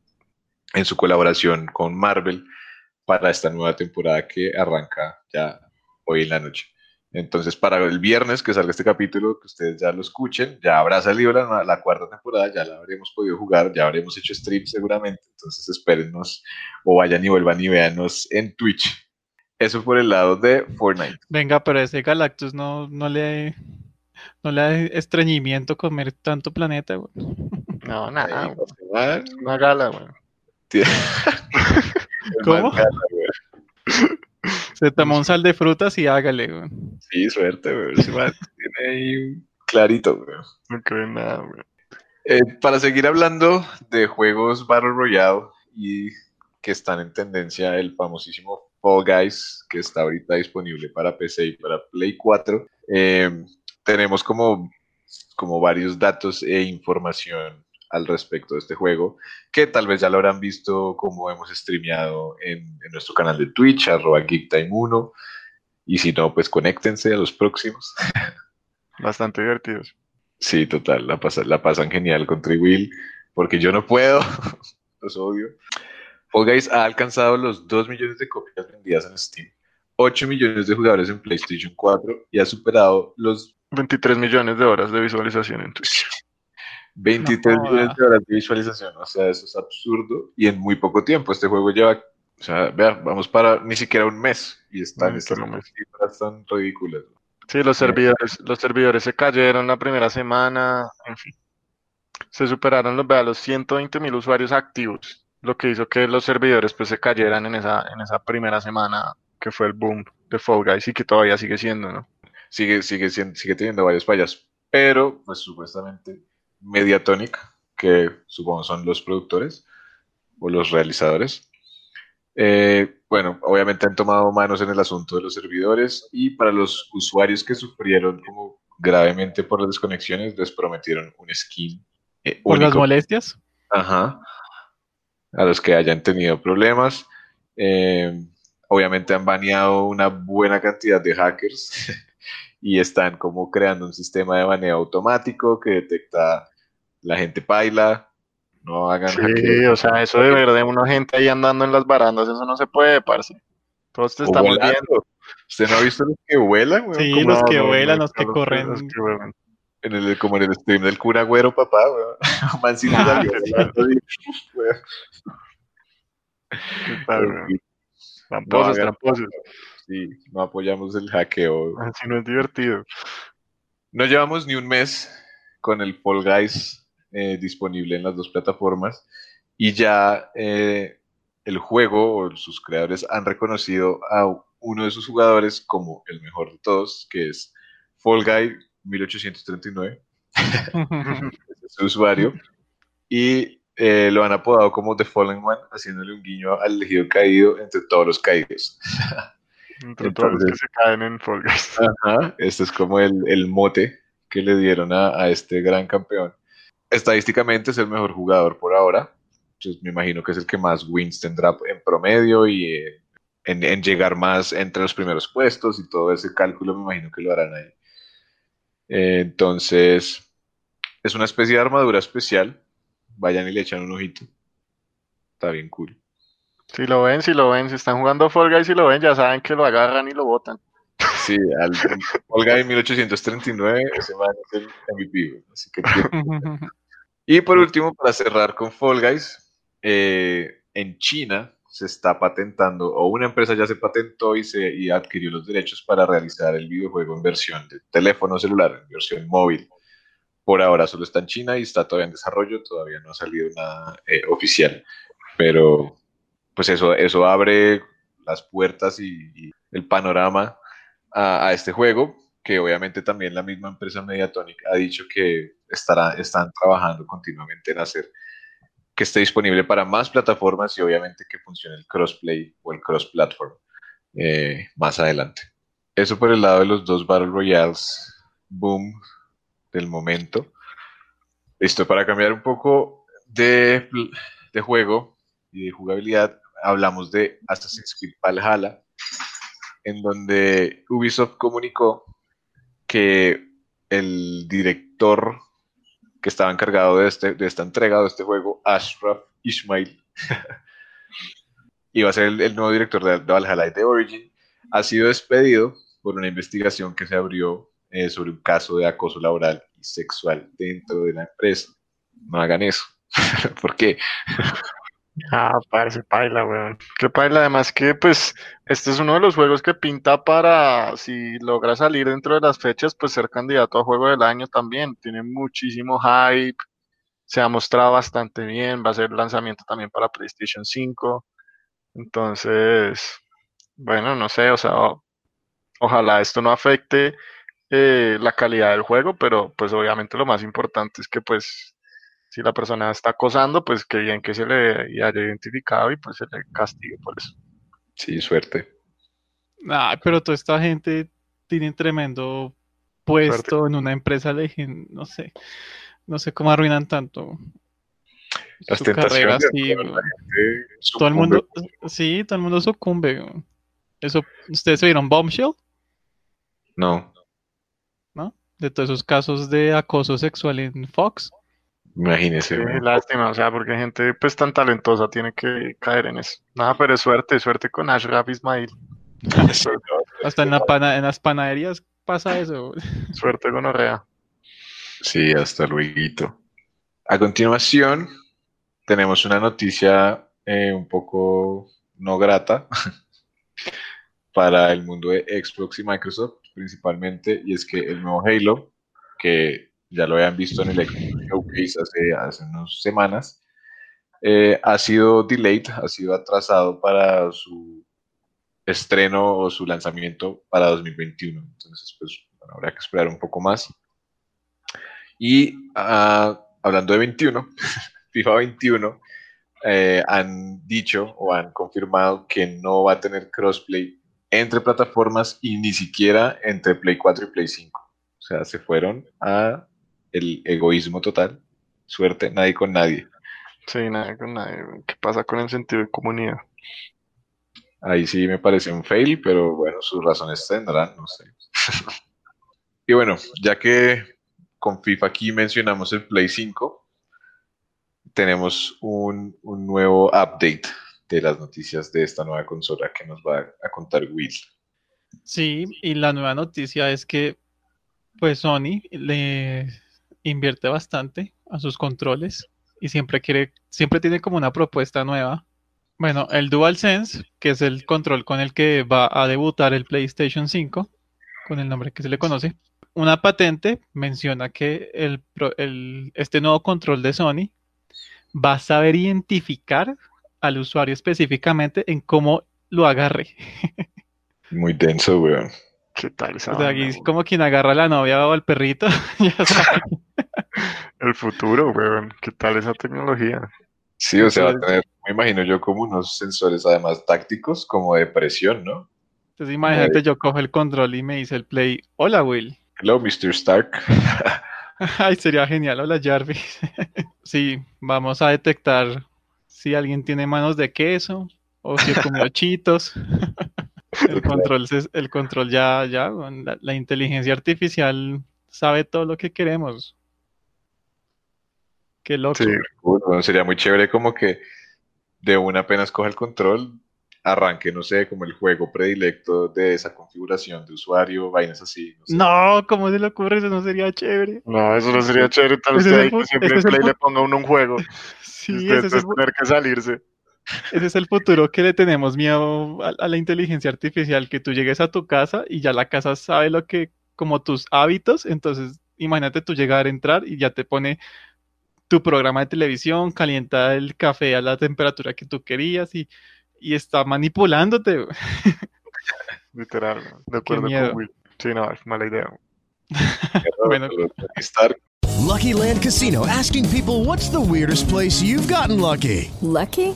en su colaboración con Marvel para esta nueva temporada que arranca ya hoy en la noche. Entonces, para el viernes que salga este capítulo, que ustedes ya lo escuchen, ya habrá salido la, la cuarta temporada, ya la habremos podido jugar, ya habremos hecho stream seguramente, entonces espérennos o vayan y vuelvan y véanos en Twitch. Eso por el lado de Fortnite. Venga, pero ese Galactus no, no le no le da estreñimiento comer tanto planeta, güey. No, nada, una gala, güey. Tiene- ¿Cómo? Se toma un sal de frutas y hágale, güey. Sí, suerte, güey. Ese man tiene ahí un clarito, güey. No creo en nada, güey. Eh, para seguir hablando de juegos Battle Royale y que están en tendencia, el famosísimo Fall Guys, que está ahorita disponible para PC y para Play 4, eh, tenemos como, como varios datos e información al respecto de este juego, que tal vez ya lo habrán visto como hemos streameado en, en nuestro canal de Twitch, arroba GeekTime1, y si no, pues conéctense a los próximos. Bastante divertidos. Sí, total, la, pasa- la pasan genial con Triwill, porque yo no puedo, los odio. Fall Guys ha alcanzado los 2 millones de copias vendidas en Steam, 8 millones de jugadores en PlayStation 4 y ha superado los 23 millones de horas de visualización en Twitch. 23 No joda. millones de horas de visualización. O sea, eso es absurdo y en muy poco tiempo. Este juego lleva, o sea, vea, vamos para ni siquiera un mes y están Ni estas siquiera un mes. cifras tan ridículas. Sí, los servidores, los servidores se cayeron la primera semana, en fin. Se superaron los, vea, los 120 mil usuarios activos, lo que hizo que los servidores pues se cayeran en esa, en esa primera semana que fue el boom de Fall Guys y que todavía sigue siendo, ¿no? sigue, sigue, siendo- sigue teniendo varias fallas, pero pues supuestamente Mediatonic, que supongo son los productores o los realizadores, eh, bueno, obviamente han tomado manos en el asunto de los servidores y para los usuarios que sufrieron como gravemente por las desconexiones, les prometieron un skin eh, Por las molestias. Ajá. A los que hayan tenido problemas. Eh, obviamente han baneado una buena cantidad de hackers y están como creando un sistema de baneo automático que detecta la gente paila. No hagan Sí, hackeo. o sea, eso de verdad, una gente ahí andando en las barandas, eso no se puede, parce. Todos te estamos volando. viendo. ¿Usted no ha visto los que vuelan, weón? Sí, los que no, vuelan, no, los que los corren. los que vuelan. en el, como en el stream del cura güero, papá, weón. Volando y- weón. ¿Qué tal, weón? Tramposos, tramposos. Sí, no apoyamos el hackeo. Así no es divertido. No llevamos ni un mes con el Fall Guys eh, disponible en las dos plataformas y ya eh, el juego o sus creadores han reconocido a uno de sus jugadores como el mejor de todos, que es Fall Guy 1839, ese es su usuario, y eh, lo han apodado como The Fallen One, haciéndole un guiño al elegido caído entre todos los caídos. Entre todos los que Entonces- se caen en Fall Guys. Ajá, este es como el, el mote que le dieron a, a este gran campeón. Estadísticamente es el mejor jugador por ahora. Pues me imagino que es el que más wins tendrá en promedio y eh, en, en llegar más entre los primeros puestos y todo ese cálculo me imagino que lo harán ahí. Eh, entonces, es una especie de armadura especial. Vayan y le echan un ojito. Está bien cool. Si lo ven, si lo ven, si están jugando Fall Guys, si lo ven, ya saben que lo agarran y lo botan. Sí, al Olga de 1839, ese man es el MVP. Así que Y por último, para cerrar con Fall Guys, eh, en China se está patentando, o una empresa ya se patentó y, se, y adquirió los derechos para realizar el videojuego en versión de teléfono celular, en versión móvil. Por ahora solo está en China y está todavía en desarrollo, todavía no ha salido nada eh, oficial. Pero pues eso, eso abre las puertas y, el panorama a, este juego, que obviamente también la misma empresa Mediatonic ha dicho que estará, están trabajando continuamente en hacer que esté disponible para más plataformas y obviamente que funcione el crossplay o el cross-platform eh, más adelante. Eso por el lado de los dos Battle Royales boom del momento. Listo, para cambiar un poco de, de juego y de jugabilidad, hablamos de Assassin's Creed Valhalla, en donde Ubisoft comunicó que el director que estaba encargado de, este, de esta entrega, de este juego, Ashraf Ismail, iba a ser el, nuevo director de, de Valhalla y de Origin, ha sido despedido por una investigación que se abrió eh, sobre un caso de acoso laboral y sexual dentro de la empresa. No hagan eso. ¿Por qué? Ah, parece paila, weón. Qué paila, además que, pues, este es uno de los juegos que pinta para, si logra salir dentro de las fechas, pues ser candidato a juego del año también. Tiene muchísimo hype, se ha mostrado bastante bien, va a ser lanzamiento también para PlayStation 5. Entonces, bueno, no sé, o sea, ojalá esto no afecte eh, la calidad del juego, pero pues obviamente lo más importante es que pues si la persona está acosando, pues que bien que se le haya identificado y pues se le castigue por eso. Sí, suerte. Ay, pero toda esta gente tiene tremendo puesto en una empresa legend, no sé, no sé cómo arruinan tanto Las su gente Todo el mundo, sí, todo el mundo sucumbe. Eso, ¿ustedes se vieron Bombshell? No, ¿No? De todos esos casos de acoso sexual en Fox. Imagínese. Sí, lástima, o sea, porque gente pues tan talentosa tiene que caer en eso. Nada, pero es suerte, suerte con Ashraf Ismail. Sí, Hasta en, la pana- en las panaderías pasa eso. Suerte con Orrea. Sí, hasta luego. A continuación, tenemos una noticia eh, un poco no grata para el mundo de Xbox y Microsoft, principalmente, y es que el nuevo Halo, que ya lo habían visto en el Showcase hace, hace unas semanas, eh, ha sido delayed, ha sido atrasado para su estreno o su lanzamiento para 2021. Entonces, pues, bueno, habrá que esperar un poco más. Y ah, hablando de 21, FIFA 21, eh, han dicho o han confirmado que no va a tener crossplay entre plataformas y ni siquiera entre Play 4 y Play 5. O sea, se fueron a el egoísmo total. Suerte, nadie con nadie. Sí, nada con nadie. ¿Qué pasa con el sentido de comunidad? Ahí sí me parece un fail, pero bueno, sus razones tendrán, no sé. y bueno, ya que con FIFA aquí mencionamos el Play 5, tenemos un, un nuevo update de las noticias de esta nueva consola que nos va a contar Will. Sí, y la nueva noticia es que pues Sony le invierte bastante a sus controles y siempre quiere, siempre tiene como una propuesta nueva. Bueno, el DualSense, que es el control con el que va a debutar el PlayStation 5, con el nombre que se le conoce, una patente menciona que el, el, este nuevo control de Sony va a saber identificar al usuario específicamente en cómo lo agarre. Muy denso, weón. ¿Qué tal esa O sea, aquí es como quien agarra a la novia o al perrito. ya sabe. El futuro, weón. ¿Qué tal esa tecnología? Sí, o sea, va a tener, me imagino yo, como unos sensores además tácticos, como de presión, ¿no? Entonces imagínate, yo cojo el control y me dice el play, hola Will. Hello, Mr. Stark. Ay, sería genial, hola Jarvis. sí, vamos a detectar si alguien tiene manos de queso o si comió chitos. El control, el control ya, ya, la, la inteligencia artificial sabe todo lo que queremos. Qué loco. Sí, bueno, sería muy chévere como que de una apenas coja el control, arranque, no sé, como el juego predilecto de esa configuración de usuario, vainas así. no sé. No, ¿cómo se le ocurre? Eso no sería chévere. No, eso no sería chévere. Tal es ahí que siempre el Play le ponga a uno un juego. Sí, y usted ese es el fu- tener que salirse. Ese es el futuro que le tenemos miedo a, a la inteligencia artificial, que tú llegues a tu casa y ya la casa sabe lo que, como tus hábitos, entonces imagínate tú llegar a entrar y ya te pone tu programa de televisión, calienta el café a la temperatura que tú querías y, y está manipulándote. Literal, de acuerdo miedo. con Will. Sí, no, es mala idea. bueno. Lucky Land Casino asking people what's the weirdest place you've gotten lucky? Lucky?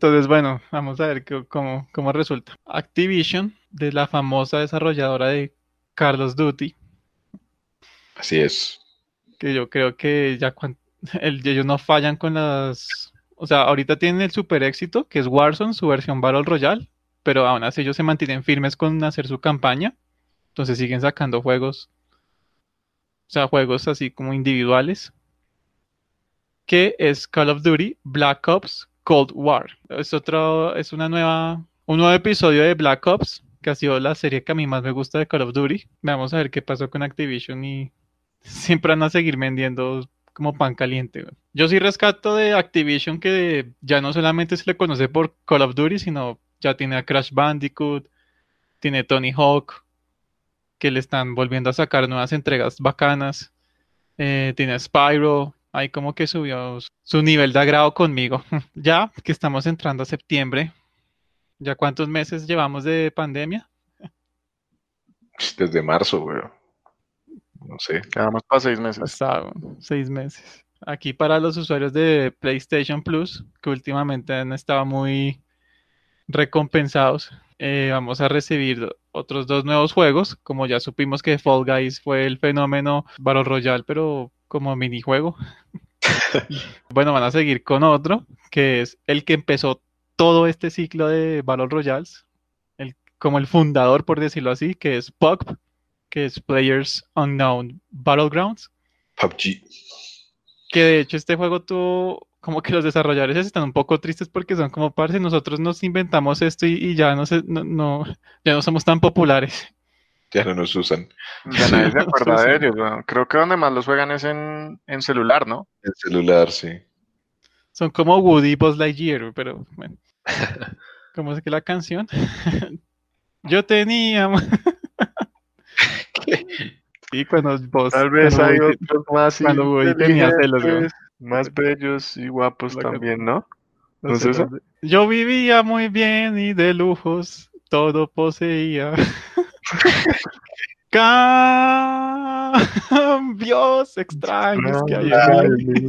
Entonces bueno, vamos a ver cómo, cómo resulta. Activision, de la famosa desarrolladora de Carlos Duty, Así es. que yo creo que ya cuan- el- ellos no fallan con las... O sea, ahorita tienen el super éxito, que es Warzone, su versión Battle Royale, pero aún así ellos se mantienen firmes con hacer su campaña, entonces siguen sacando juegos, o sea, juegos así como individuales, que es Call of Duty Black Ops Cold War. Es otro, es una nueva, un nuevo episodio de Black Ops, que ha sido la serie que a mí más me gusta de Call of Duty. Vamos a ver qué pasó con Activision y siempre van a seguir vendiendo como pan caliente. Yo sí rescato de Activision que ya no solamente se le conoce por Call of Duty, sino ya tiene a Crash Bandicoot, tiene Tony Hawk, que le están volviendo a sacar nuevas entregas bacanas. Eh, tiene a Spyro, ahí como que subió su nivel de agrado conmigo. Ya que estamos entrando a septiembre, ¿ya cuántos meses llevamos de pandemia? Desde marzo, weón. No sé. Quedamos para seis meses. Pasado seis meses. Aquí para los usuarios de PlayStation Plus, que últimamente han estado muy recompensados, eh, vamos a recibir otros dos nuevos juegos. Como ya supimos que Fall Guys fue el fenómeno Battle Royale, pero como minijuego. Bueno, van a seguir con otro, que es el que empezó todo este ciclo de Battle Royales, el, como el fundador, por decirlo así, que es PUBG, que es Players Unknown Battlegrounds. PUBG. Que de hecho este juego tuvo como que los desarrolladores están un poco tristes porque son como parce, nosotros nos inventamos esto y, y ya no, se, no, no- ya no somos tan populares. Ya no nos usan. Ya nadie se no acuerda sé, de sí. ellos. Creo que donde más los juegan es en, en celular, ¿no? El celular, sí. Son como Woody y Buzz Lightyear, pero bueno. ¿Cómo es que la canción? Yo tenía. Sí, cuando vos. Tal vez cuando hay Woody- otros más cuando Woody tenía celos, más bellos y guapos Lo también, ¿no? No ¿No sé es eso? dónde- Yo vivía muy bien y de lujos todo poseía. Cambios extraños que hay en mí.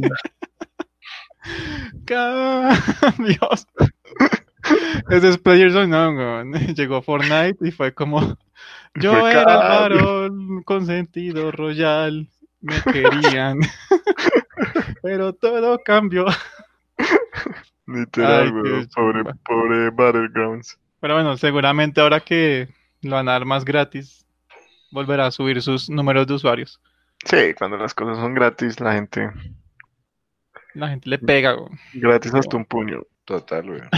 Cambios. Ese es Players Unknown. Llegó Fortnite y fue como, yo Fue era el varón consentido royal, me querían, pero todo cambió. Literal, Ay, Pobre, pobre Battlegrounds. Pero bueno, seguramente ahora que lo van a dar más gratis, volverá a subir sus números de usuarios. Sí, cuando las cosas son gratis, la gente. La gente le pega, weón. Gratis hasta un puño. Total, weón.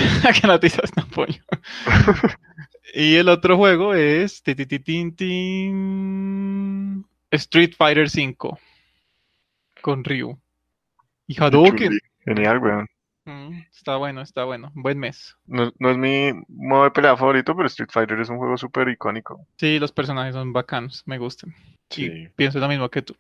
gratis hasta un pollo. Y el otro juego es Street Fighter V con Ryu. Y Hadouken. Genial, weón. Mm, está bueno, está bueno. Buen mes. No, no es mi modo de pelea favorito, pero Street Fighter es un juego súper icónico. Sí, los personajes son bacanos, me gustan. Y Sí. pienso lo mismo que tú.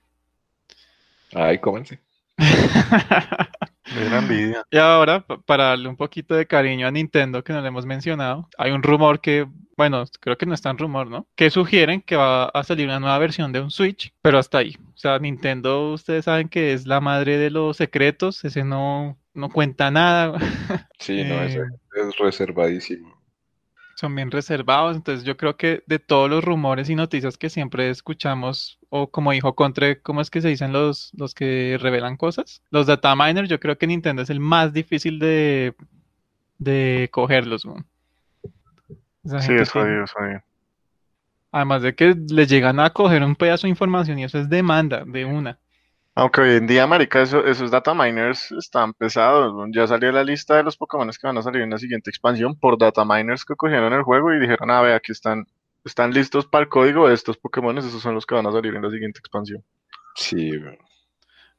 Ay, cómense. Envidia. Y ahora, pa- para darle un poquito de cariño a Nintendo, que no le hemos mencionado, hay un rumor que, bueno, creo que no es tan rumor, ¿no? Que sugieren que va a salir una nueva versión de un Switch, pero hasta ahí. O sea, Nintendo, ustedes saben que es la madre de los secretos, ese no, no cuenta nada, Sí, no, Eh, es reservadísimo. Son bien reservados, entonces yo creo que de todos los rumores y noticias que siempre escuchamos, o como dijo Contre, ¿cómo es que se dicen los, los que revelan cosas? Los data miners, yo creo que Nintendo es el más difícil de, de cogerlos, Sí, gente es tiene- jodido, es jodido. Además de que le llegan a coger un pedazo de información y eso es demanda de una. Aunque hoy en día, marica, eso- esos data miners están pesados. Ya salió la lista de los Pokémon que van a salir en la siguiente expansión por data miners que cogieron el juego y dijeron, a ver, aquí están, están listos para el código de estos Pokémon, esos son los que van a salir en la siguiente expansión. Sí, weón.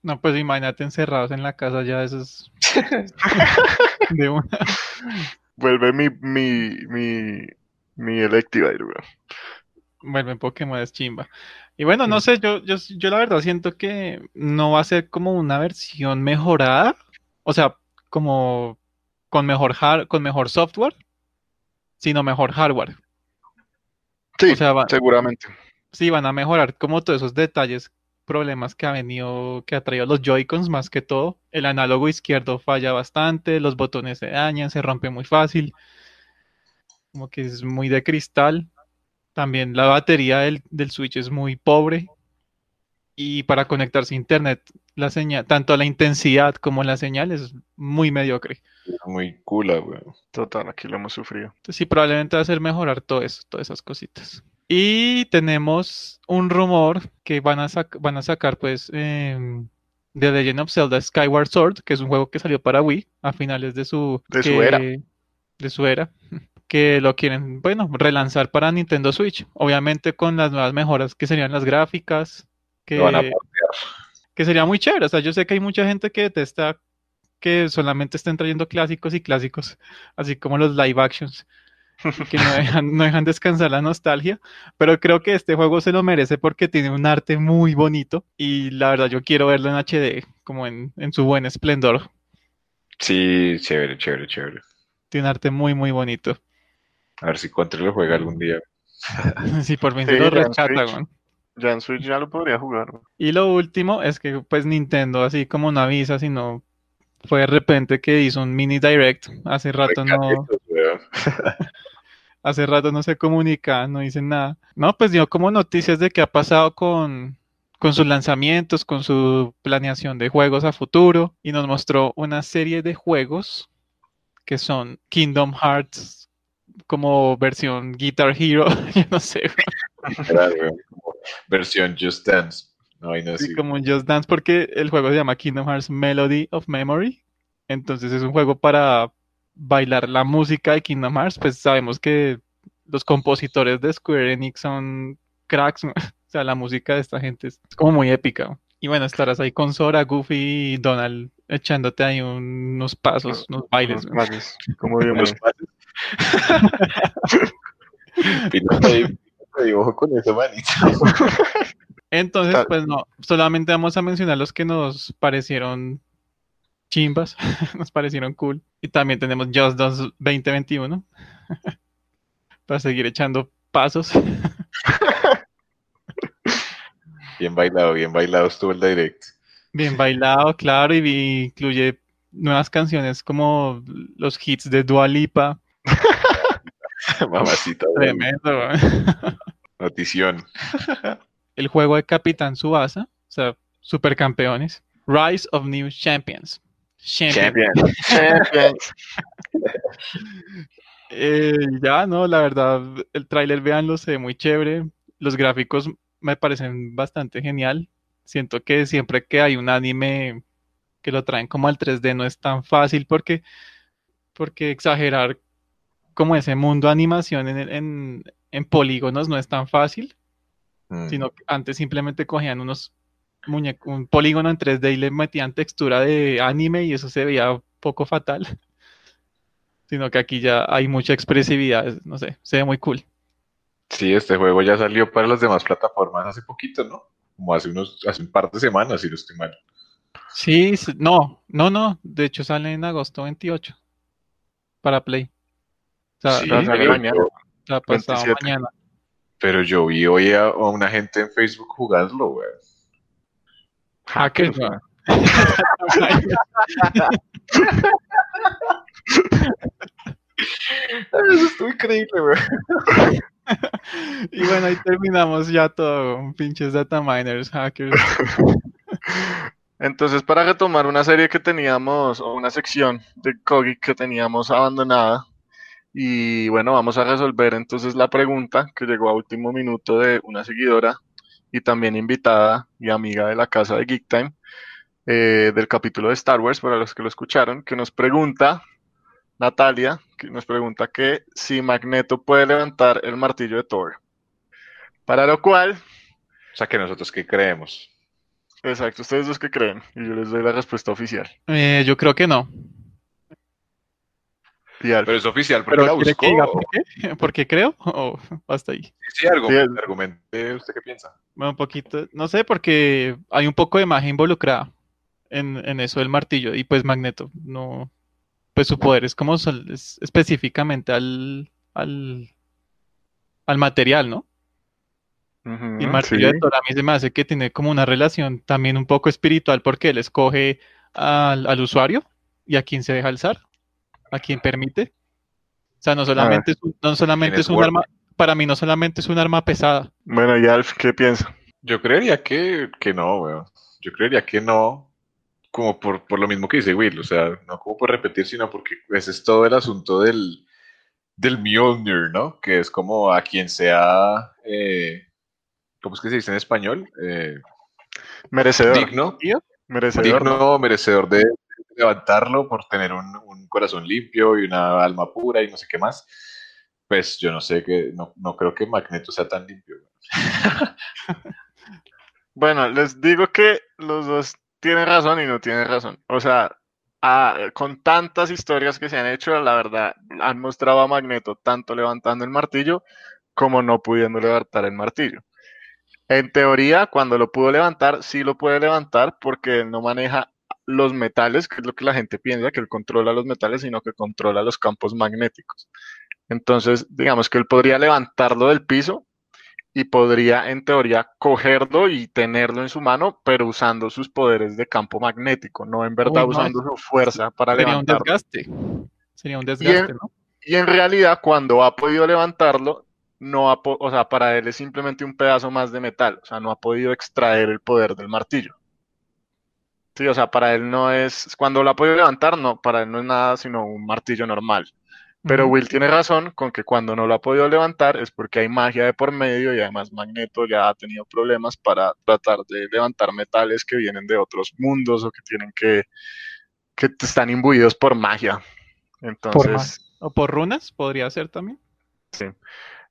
No, pues imagínate encerrados en la casa ya, eso es de una. Vuelve mi, mi, mi, mi Electivire, weón. Vuelven Pokémon es chimba. Y bueno, no sé, yo, yo, yo la verdad siento que no va a ser como una versión mejorada, o sea, como con mejor har- con mejor software, sino mejor hardware. Sí, O sea, va- seguramente. sí, van a mejorar como todos esos detalles, problemas que ha venido, que ha traído los Joy-Cons más que todo. El análogo izquierdo falla bastante, los botones se dañan, se rompe muy fácil, como que es muy de cristal. También la batería del, del Switch es muy pobre. Y para conectarse a internet, la señal, tanto la intensidad como la señal es muy mediocre. Muy cula, weón. Total, aquí lo hemos sufrido. Entonces, sí, probablemente va a ser mejorar todo eso, todas esas cositas. Y tenemos un rumor que van a, sac- van a sacar, pues, em, The Legend of Zelda Skyward Sword, que es un juego que salió para Wii a finales de su, De su que- era. de su era, que lo quieren, bueno, relanzar para Nintendo Switch. Obviamente con las nuevas mejoras que serían las gráficas, que, van a que sería muy chévere. O sea, yo sé que hay mucha gente que detesta que solamente estén trayendo clásicos y clásicos, así como los live actions, que no dejan, no dejan descansar la nostalgia, pero creo que este juego se lo merece porque tiene un arte muy bonito y la verdad yo quiero verlo en HD, como en, en su buen esplendor. Sí, chévere, chévere, chévere. Tiene un arte muy, muy bonito. A ver si Contra lo juega algún día. Si por fin Sí, se lo Switch. weón. Ya en Switch ya lo podría jugar. Y lo último es que pues Nintendo así como no avisa, sino fue de repente que hizo un mini direct. Hace rato no, hace rato no se comunica, no dicen nada. No, pues dio como noticias de qué ha pasado con, con sus lanzamientos, con su planeación de juegos a futuro y nos mostró una serie de juegos que son Kingdom Hearts como versión Guitar Hero, yo no sé, como Versión Just Dance. No, hay no Sí, como un Just Dance porque el juego se llama Kingdom Hearts Melody of Memory. Entonces es un juego para bailar la música de Kingdom Hearts. Pues sabemos que los compositores de Square Enix son cracks. ¿no? O sea, la música de esta gente es como muy épica. Y bueno, estarás ahí con Sora, Goofy y Donald echándote ahí un- unos pasos, unos bailes. Como. Piloto de- piloto de dibujo con eso, manito. Entonces, pues no, solamente vamos a mencionar los que nos parecieron chimbas, nos parecieron cool. Y también tenemos Just Dance 2021 para seguir echando pasos. Bien bailado, bien bailado estuvo el direct. Bien bailado, claro, y incluye nuevas canciones como los hits de Dua Lipa, Mamacita. Tremendo. Notición. El juego de Capitán Subasa, o sea, supercampeones. Rise of New Champions. Champions. Champions. Eh, ya, no, la verdad, el tráiler, véanlo, se ve muy chévere. Los gráficos me parecen bastante genial. Siento que siempre que hay un anime que lo traen como al 3D no es tan fácil porque, porque exagerar como ese mundo de animación en, en, en polígonos no es tan fácil, Mm. sino que antes simplemente cogían unos muñecos, un polígono en 3D y le metían textura de anime y eso se veía poco fatal. Sino que aquí ya hay mucha expresividad, no sé, se ve muy cool. Sí, este juego ya salió para las demás plataformas hace poquito, ¿no? Como hace unos, hace un par de semanas, si no estoy mal. Sí, no, no, no, de hecho sale en agosto 28 para Play. O sea, Sí, va a salir pero mañana. pasado 27. mañana. Pero yo vi hoy a, a una gente en Facebook jugarlo, güey. Hackers, weón. Eso estuvo increíble, güey. Y bueno, ahí terminamos ya todo, pinches data miners, hackers. Entonces, para retomar una serie que teníamos, o una sección de Kogi que teníamos abandonada, y bueno, vamos a resolver entonces la pregunta que llegó a último minuto de una seguidora y también invitada y amiga de la casa de Geek Time, eh, del capítulo de Star Wars, para los que lo escucharon, que nos pregunta, Natalia, que nos pregunta que si Magneto puede levantar el martillo de Thor. Para lo cual, O sea, que nosotros qué creemos. exacto, ustedes dos que creen, y yo les doy la respuesta oficial. Eh, yo creo que no. Pero es oficial porque Pero la ¿quiere buscó. que diga por qué? ¿Por qué creo? O hasta ahí. Sí, algo, Sí, argumente, ¿usted qué piensa? Bueno, un poquito, no sé, porque hay un poco de magia involucrada en, en eso del martillo. Y pues Magneto, no, pues su poder es como sol- es específicamente al, al, al material, ¿no? Y martillo sí. de Thor a mí se me hace que tiene como una relación también un poco espiritual porque él escoge al, al usuario y a quien se deja alzar, a quien permite. O sea, no solamente es, un- no solamente ¿Quién es es un arma, para mí no solamente es un arma pesada. Bueno, y Alf, ¿qué piensa? Yo creería que, que no, weón. Yo creería que no, como por, por lo mismo que dice Will, o sea, no como por repetir, sino porque ese es todo el asunto del, del Mjolnir, ¿no? Que es como a quien sea, eh, ¿cómo es que se dice en español? Eh, Merecedor. digno, Merecedor. digno, merecedor de levantarlo por tener un, corazón limpio y una alma pura y no sé qué más. Pues yo no sé que, no, no creo que Magneto sea tan limpio. Bueno, les digo que los dos tienen razón y no tienen razón. O sea, con tantas historias que se han hecho, la verdad, han mostrado a Magneto tanto levantando el martillo como no pudiendo levantar el martillo. En teoría, cuando lo pudo levantar, sí lo puede levantar porque no maneja los metales, que es lo que la gente piensa, que él controla los metales, sino que controla los campos magnéticos. Entonces, digamos que él podría levantarlo del piso y podría, en teoría, cogerlo y tenerlo en su mano, pero usando sus poderes de campo magnético, no en verdad no, usando su fuerza para Sería un levantarlo. desgaste. Sería un Y desgaste, en, ¿no? y en realidad, cuando ha podido levantarlo, no ha o sea, para él es simplemente un pedazo más de metal, o sea, no ha podido extraer el poder del martillo. Sí, o sea, para él no es, cuando lo ha podido levantar, no, para él no es nada sino un martillo normal. Pero. Will tiene razón con que cuando no lo ha podido levantar es porque hay magia de por medio y además Magneto ya ha tenido problemas para tratar de levantar metales que vienen de otros mundos o que tienen que, que están imbuidos por magia. Por Entonces, o por runas, podría ser también. sí.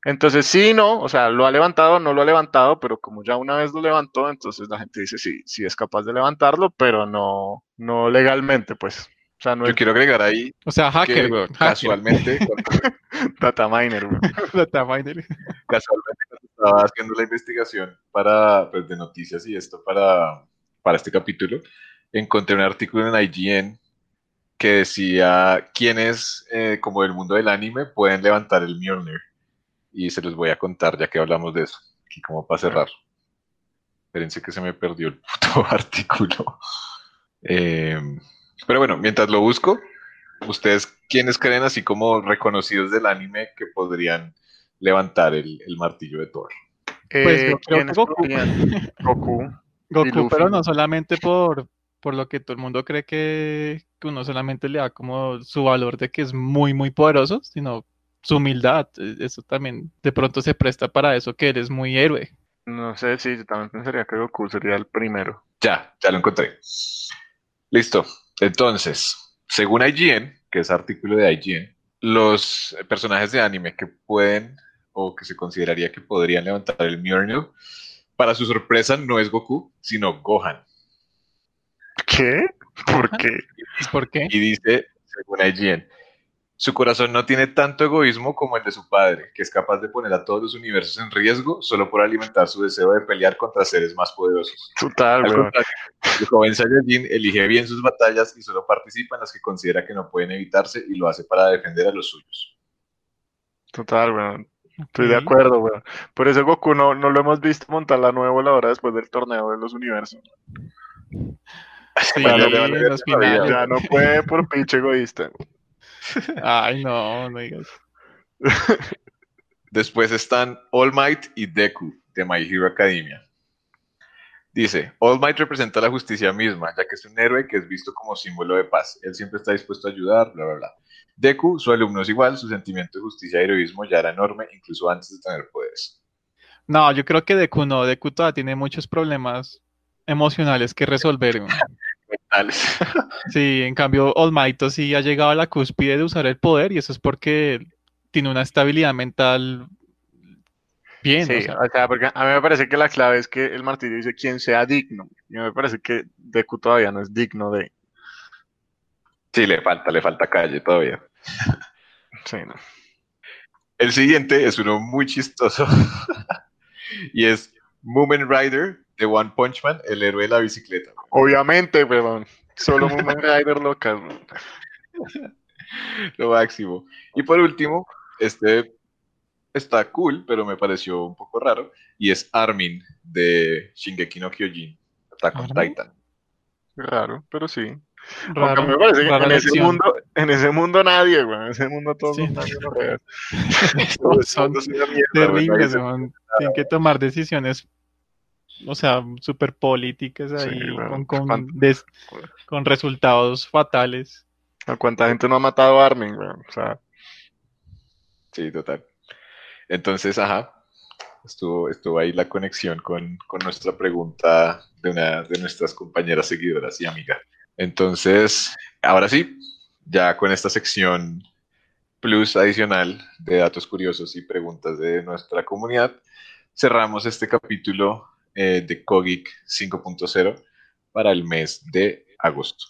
Entonces sí, no, o sea, lo ha levantado, no lo ha levantado, pero como ya una vez lo levantó, entonces la gente dice sí, sí es capaz de levantarlo, pero no, no legalmente, pues. O sea, no Yo es quiero agregar ahí O sea, hacker, que casualmente, cuando- data miner. Data miner. casualmente cuando estaba haciendo la investigación para, pues, de noticias y esto para, para este capítulo, encontré un artículo en IGN que decía quiénes, eh, como del mundo del anime, pueden levantar el Mjolnir. Y se los voy a contar ya que hablamos de eso, aquí como para cerrar. Espérense que se me perdió el puto artículo. Eh, pero bueno, mientras lo busco, ¿Ustedes quiénes creen así como reconocidos del anime que podrían levantar el, el martillo de Thor? Pues Eh, yo creo que ¿quiénes Goku. Goku. Goku, pero no solamente por, por lo que todo el mundo cree que, que uno solamente le da como su valor de que es muy, muy poderoso, sino su humildad. Eh, Eso también de pronto se presta para eso, que eres muy héroe. No sé, sí, yo también pensaría que Goku sería el primero. Ya, ya lo encontré. Listo. Entonces, según IGN, que es artículo de IGN, los personajes de anime que pueden o que se consideraría que podrían levantar el Mjolnir, para su sorpresa no es Goku, sino Gohan. ¿Qué? ¿Por qué? ¿Por qué? Y dice, según IGN, su corazón no tiene tanto egoísmo como el de su padre, que es capaz de poner a todos los universos en riesgo solo por alimentar su deseo de pelear contra seres más poderosos. Total, Al contrario, el joven Saiyajin elige bien sus batallas y solo participa en las que considera que no pueden evitarse y lo hace para defender a los suyos. Total, weón. Estoy de acuerdo, weón. Por eso Goku no, no lo hemos visto montar la nueva voladora después del torneo de los universos. Sí, no. Ya no puede por pinche egoísta. Ay, no, no digas. Después están All Might y Deku de My Hero Academia. Dice, All Might representa la justicia misma, ya que es un héroe que es visto como símbolo de paz. Él siempre está dispuesto a ayudar, bla, bla, bla. Deku, su alumno es igual, su sentimiento de justicia y heroísmo ya era enorme, incluso antes de tener poderes. No, yo creo que Deku no. Deku todavía tiene muchos problemas emocionales que resolver. Sí, en cambio, Might sí ha llegado a la cúspide de usar el poder y eso es porque tiene una estabilidad mental bien. Sí, o sea, o sea, porque a mí me parece que la clave es que el martillo dice quien sea digno. Y a mí me parece que Deku todavía no es digno de. Sí, le falta, le falta calle todavía. Sí, no. El siguiente es uno muy chistoso y es Moomin Rider de One Punch Man, el héroe de la bicicleta. Obviamente, perdón. Solo Moomin Rider locas. weón. Lo máximo. Y por último, este está cool, pero me pareció un poco raro, y es Armin de Shingeki no Kyojin, Attack on. Titan. Raro, pero sí. Raro, me parece que en ese, mundo, en ese mundo nadie, güey. En ese mundo todos Sí. son son güey, terribles. Tienen que tomar decisiones, o sea, súper políticas Sí, ahí, con, con, Fan- des- con resultados fatales. ¿A cuánta gente no ha matado a Armin? O sea, Sí, total. Entonces, ajá, estuvo, estuvo ahí la conexión con, con nuestra pregunta de una de nuestras compañeras seguidoras y amigas. Entonces, ahora sí, ya con esta sección plus adicional de datos curiosos y preguntas de nuestra comunidad, cerramos este capítulo eh, de Cogic 5.0 para el mes de agosto.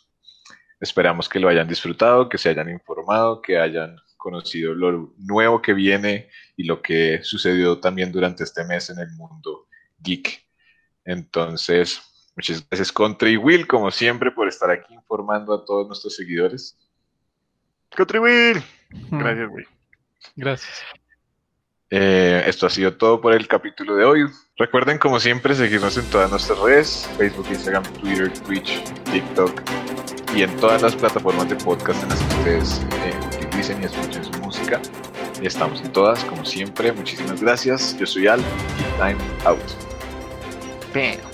Esperamos que lo hayan disfrutado, que se hayan informado, que hayan conocido lo nuevo que viene y lo que sucedió también durante este mes en el mundo geek. Entonces, muchas gracias Contra y Will, como siempre, por estar aquí informando a todos nuestros seguidores. contribuir. Mm, Gracias, güey. Gracias. Eh, esto ha sido todo por el capítulo de hoy. Recuerden, como siempre, seguirnos en todas nuestras redes, Facebook, Instagram, Twitter, Twitch, TikTok y en todas las plataformas de podcast en las que ustedes eh, utilicen y escuchen su música. Estamos en todas, como siempre. Muchísimas gracias. Yo soy Al y Time Out. Bam.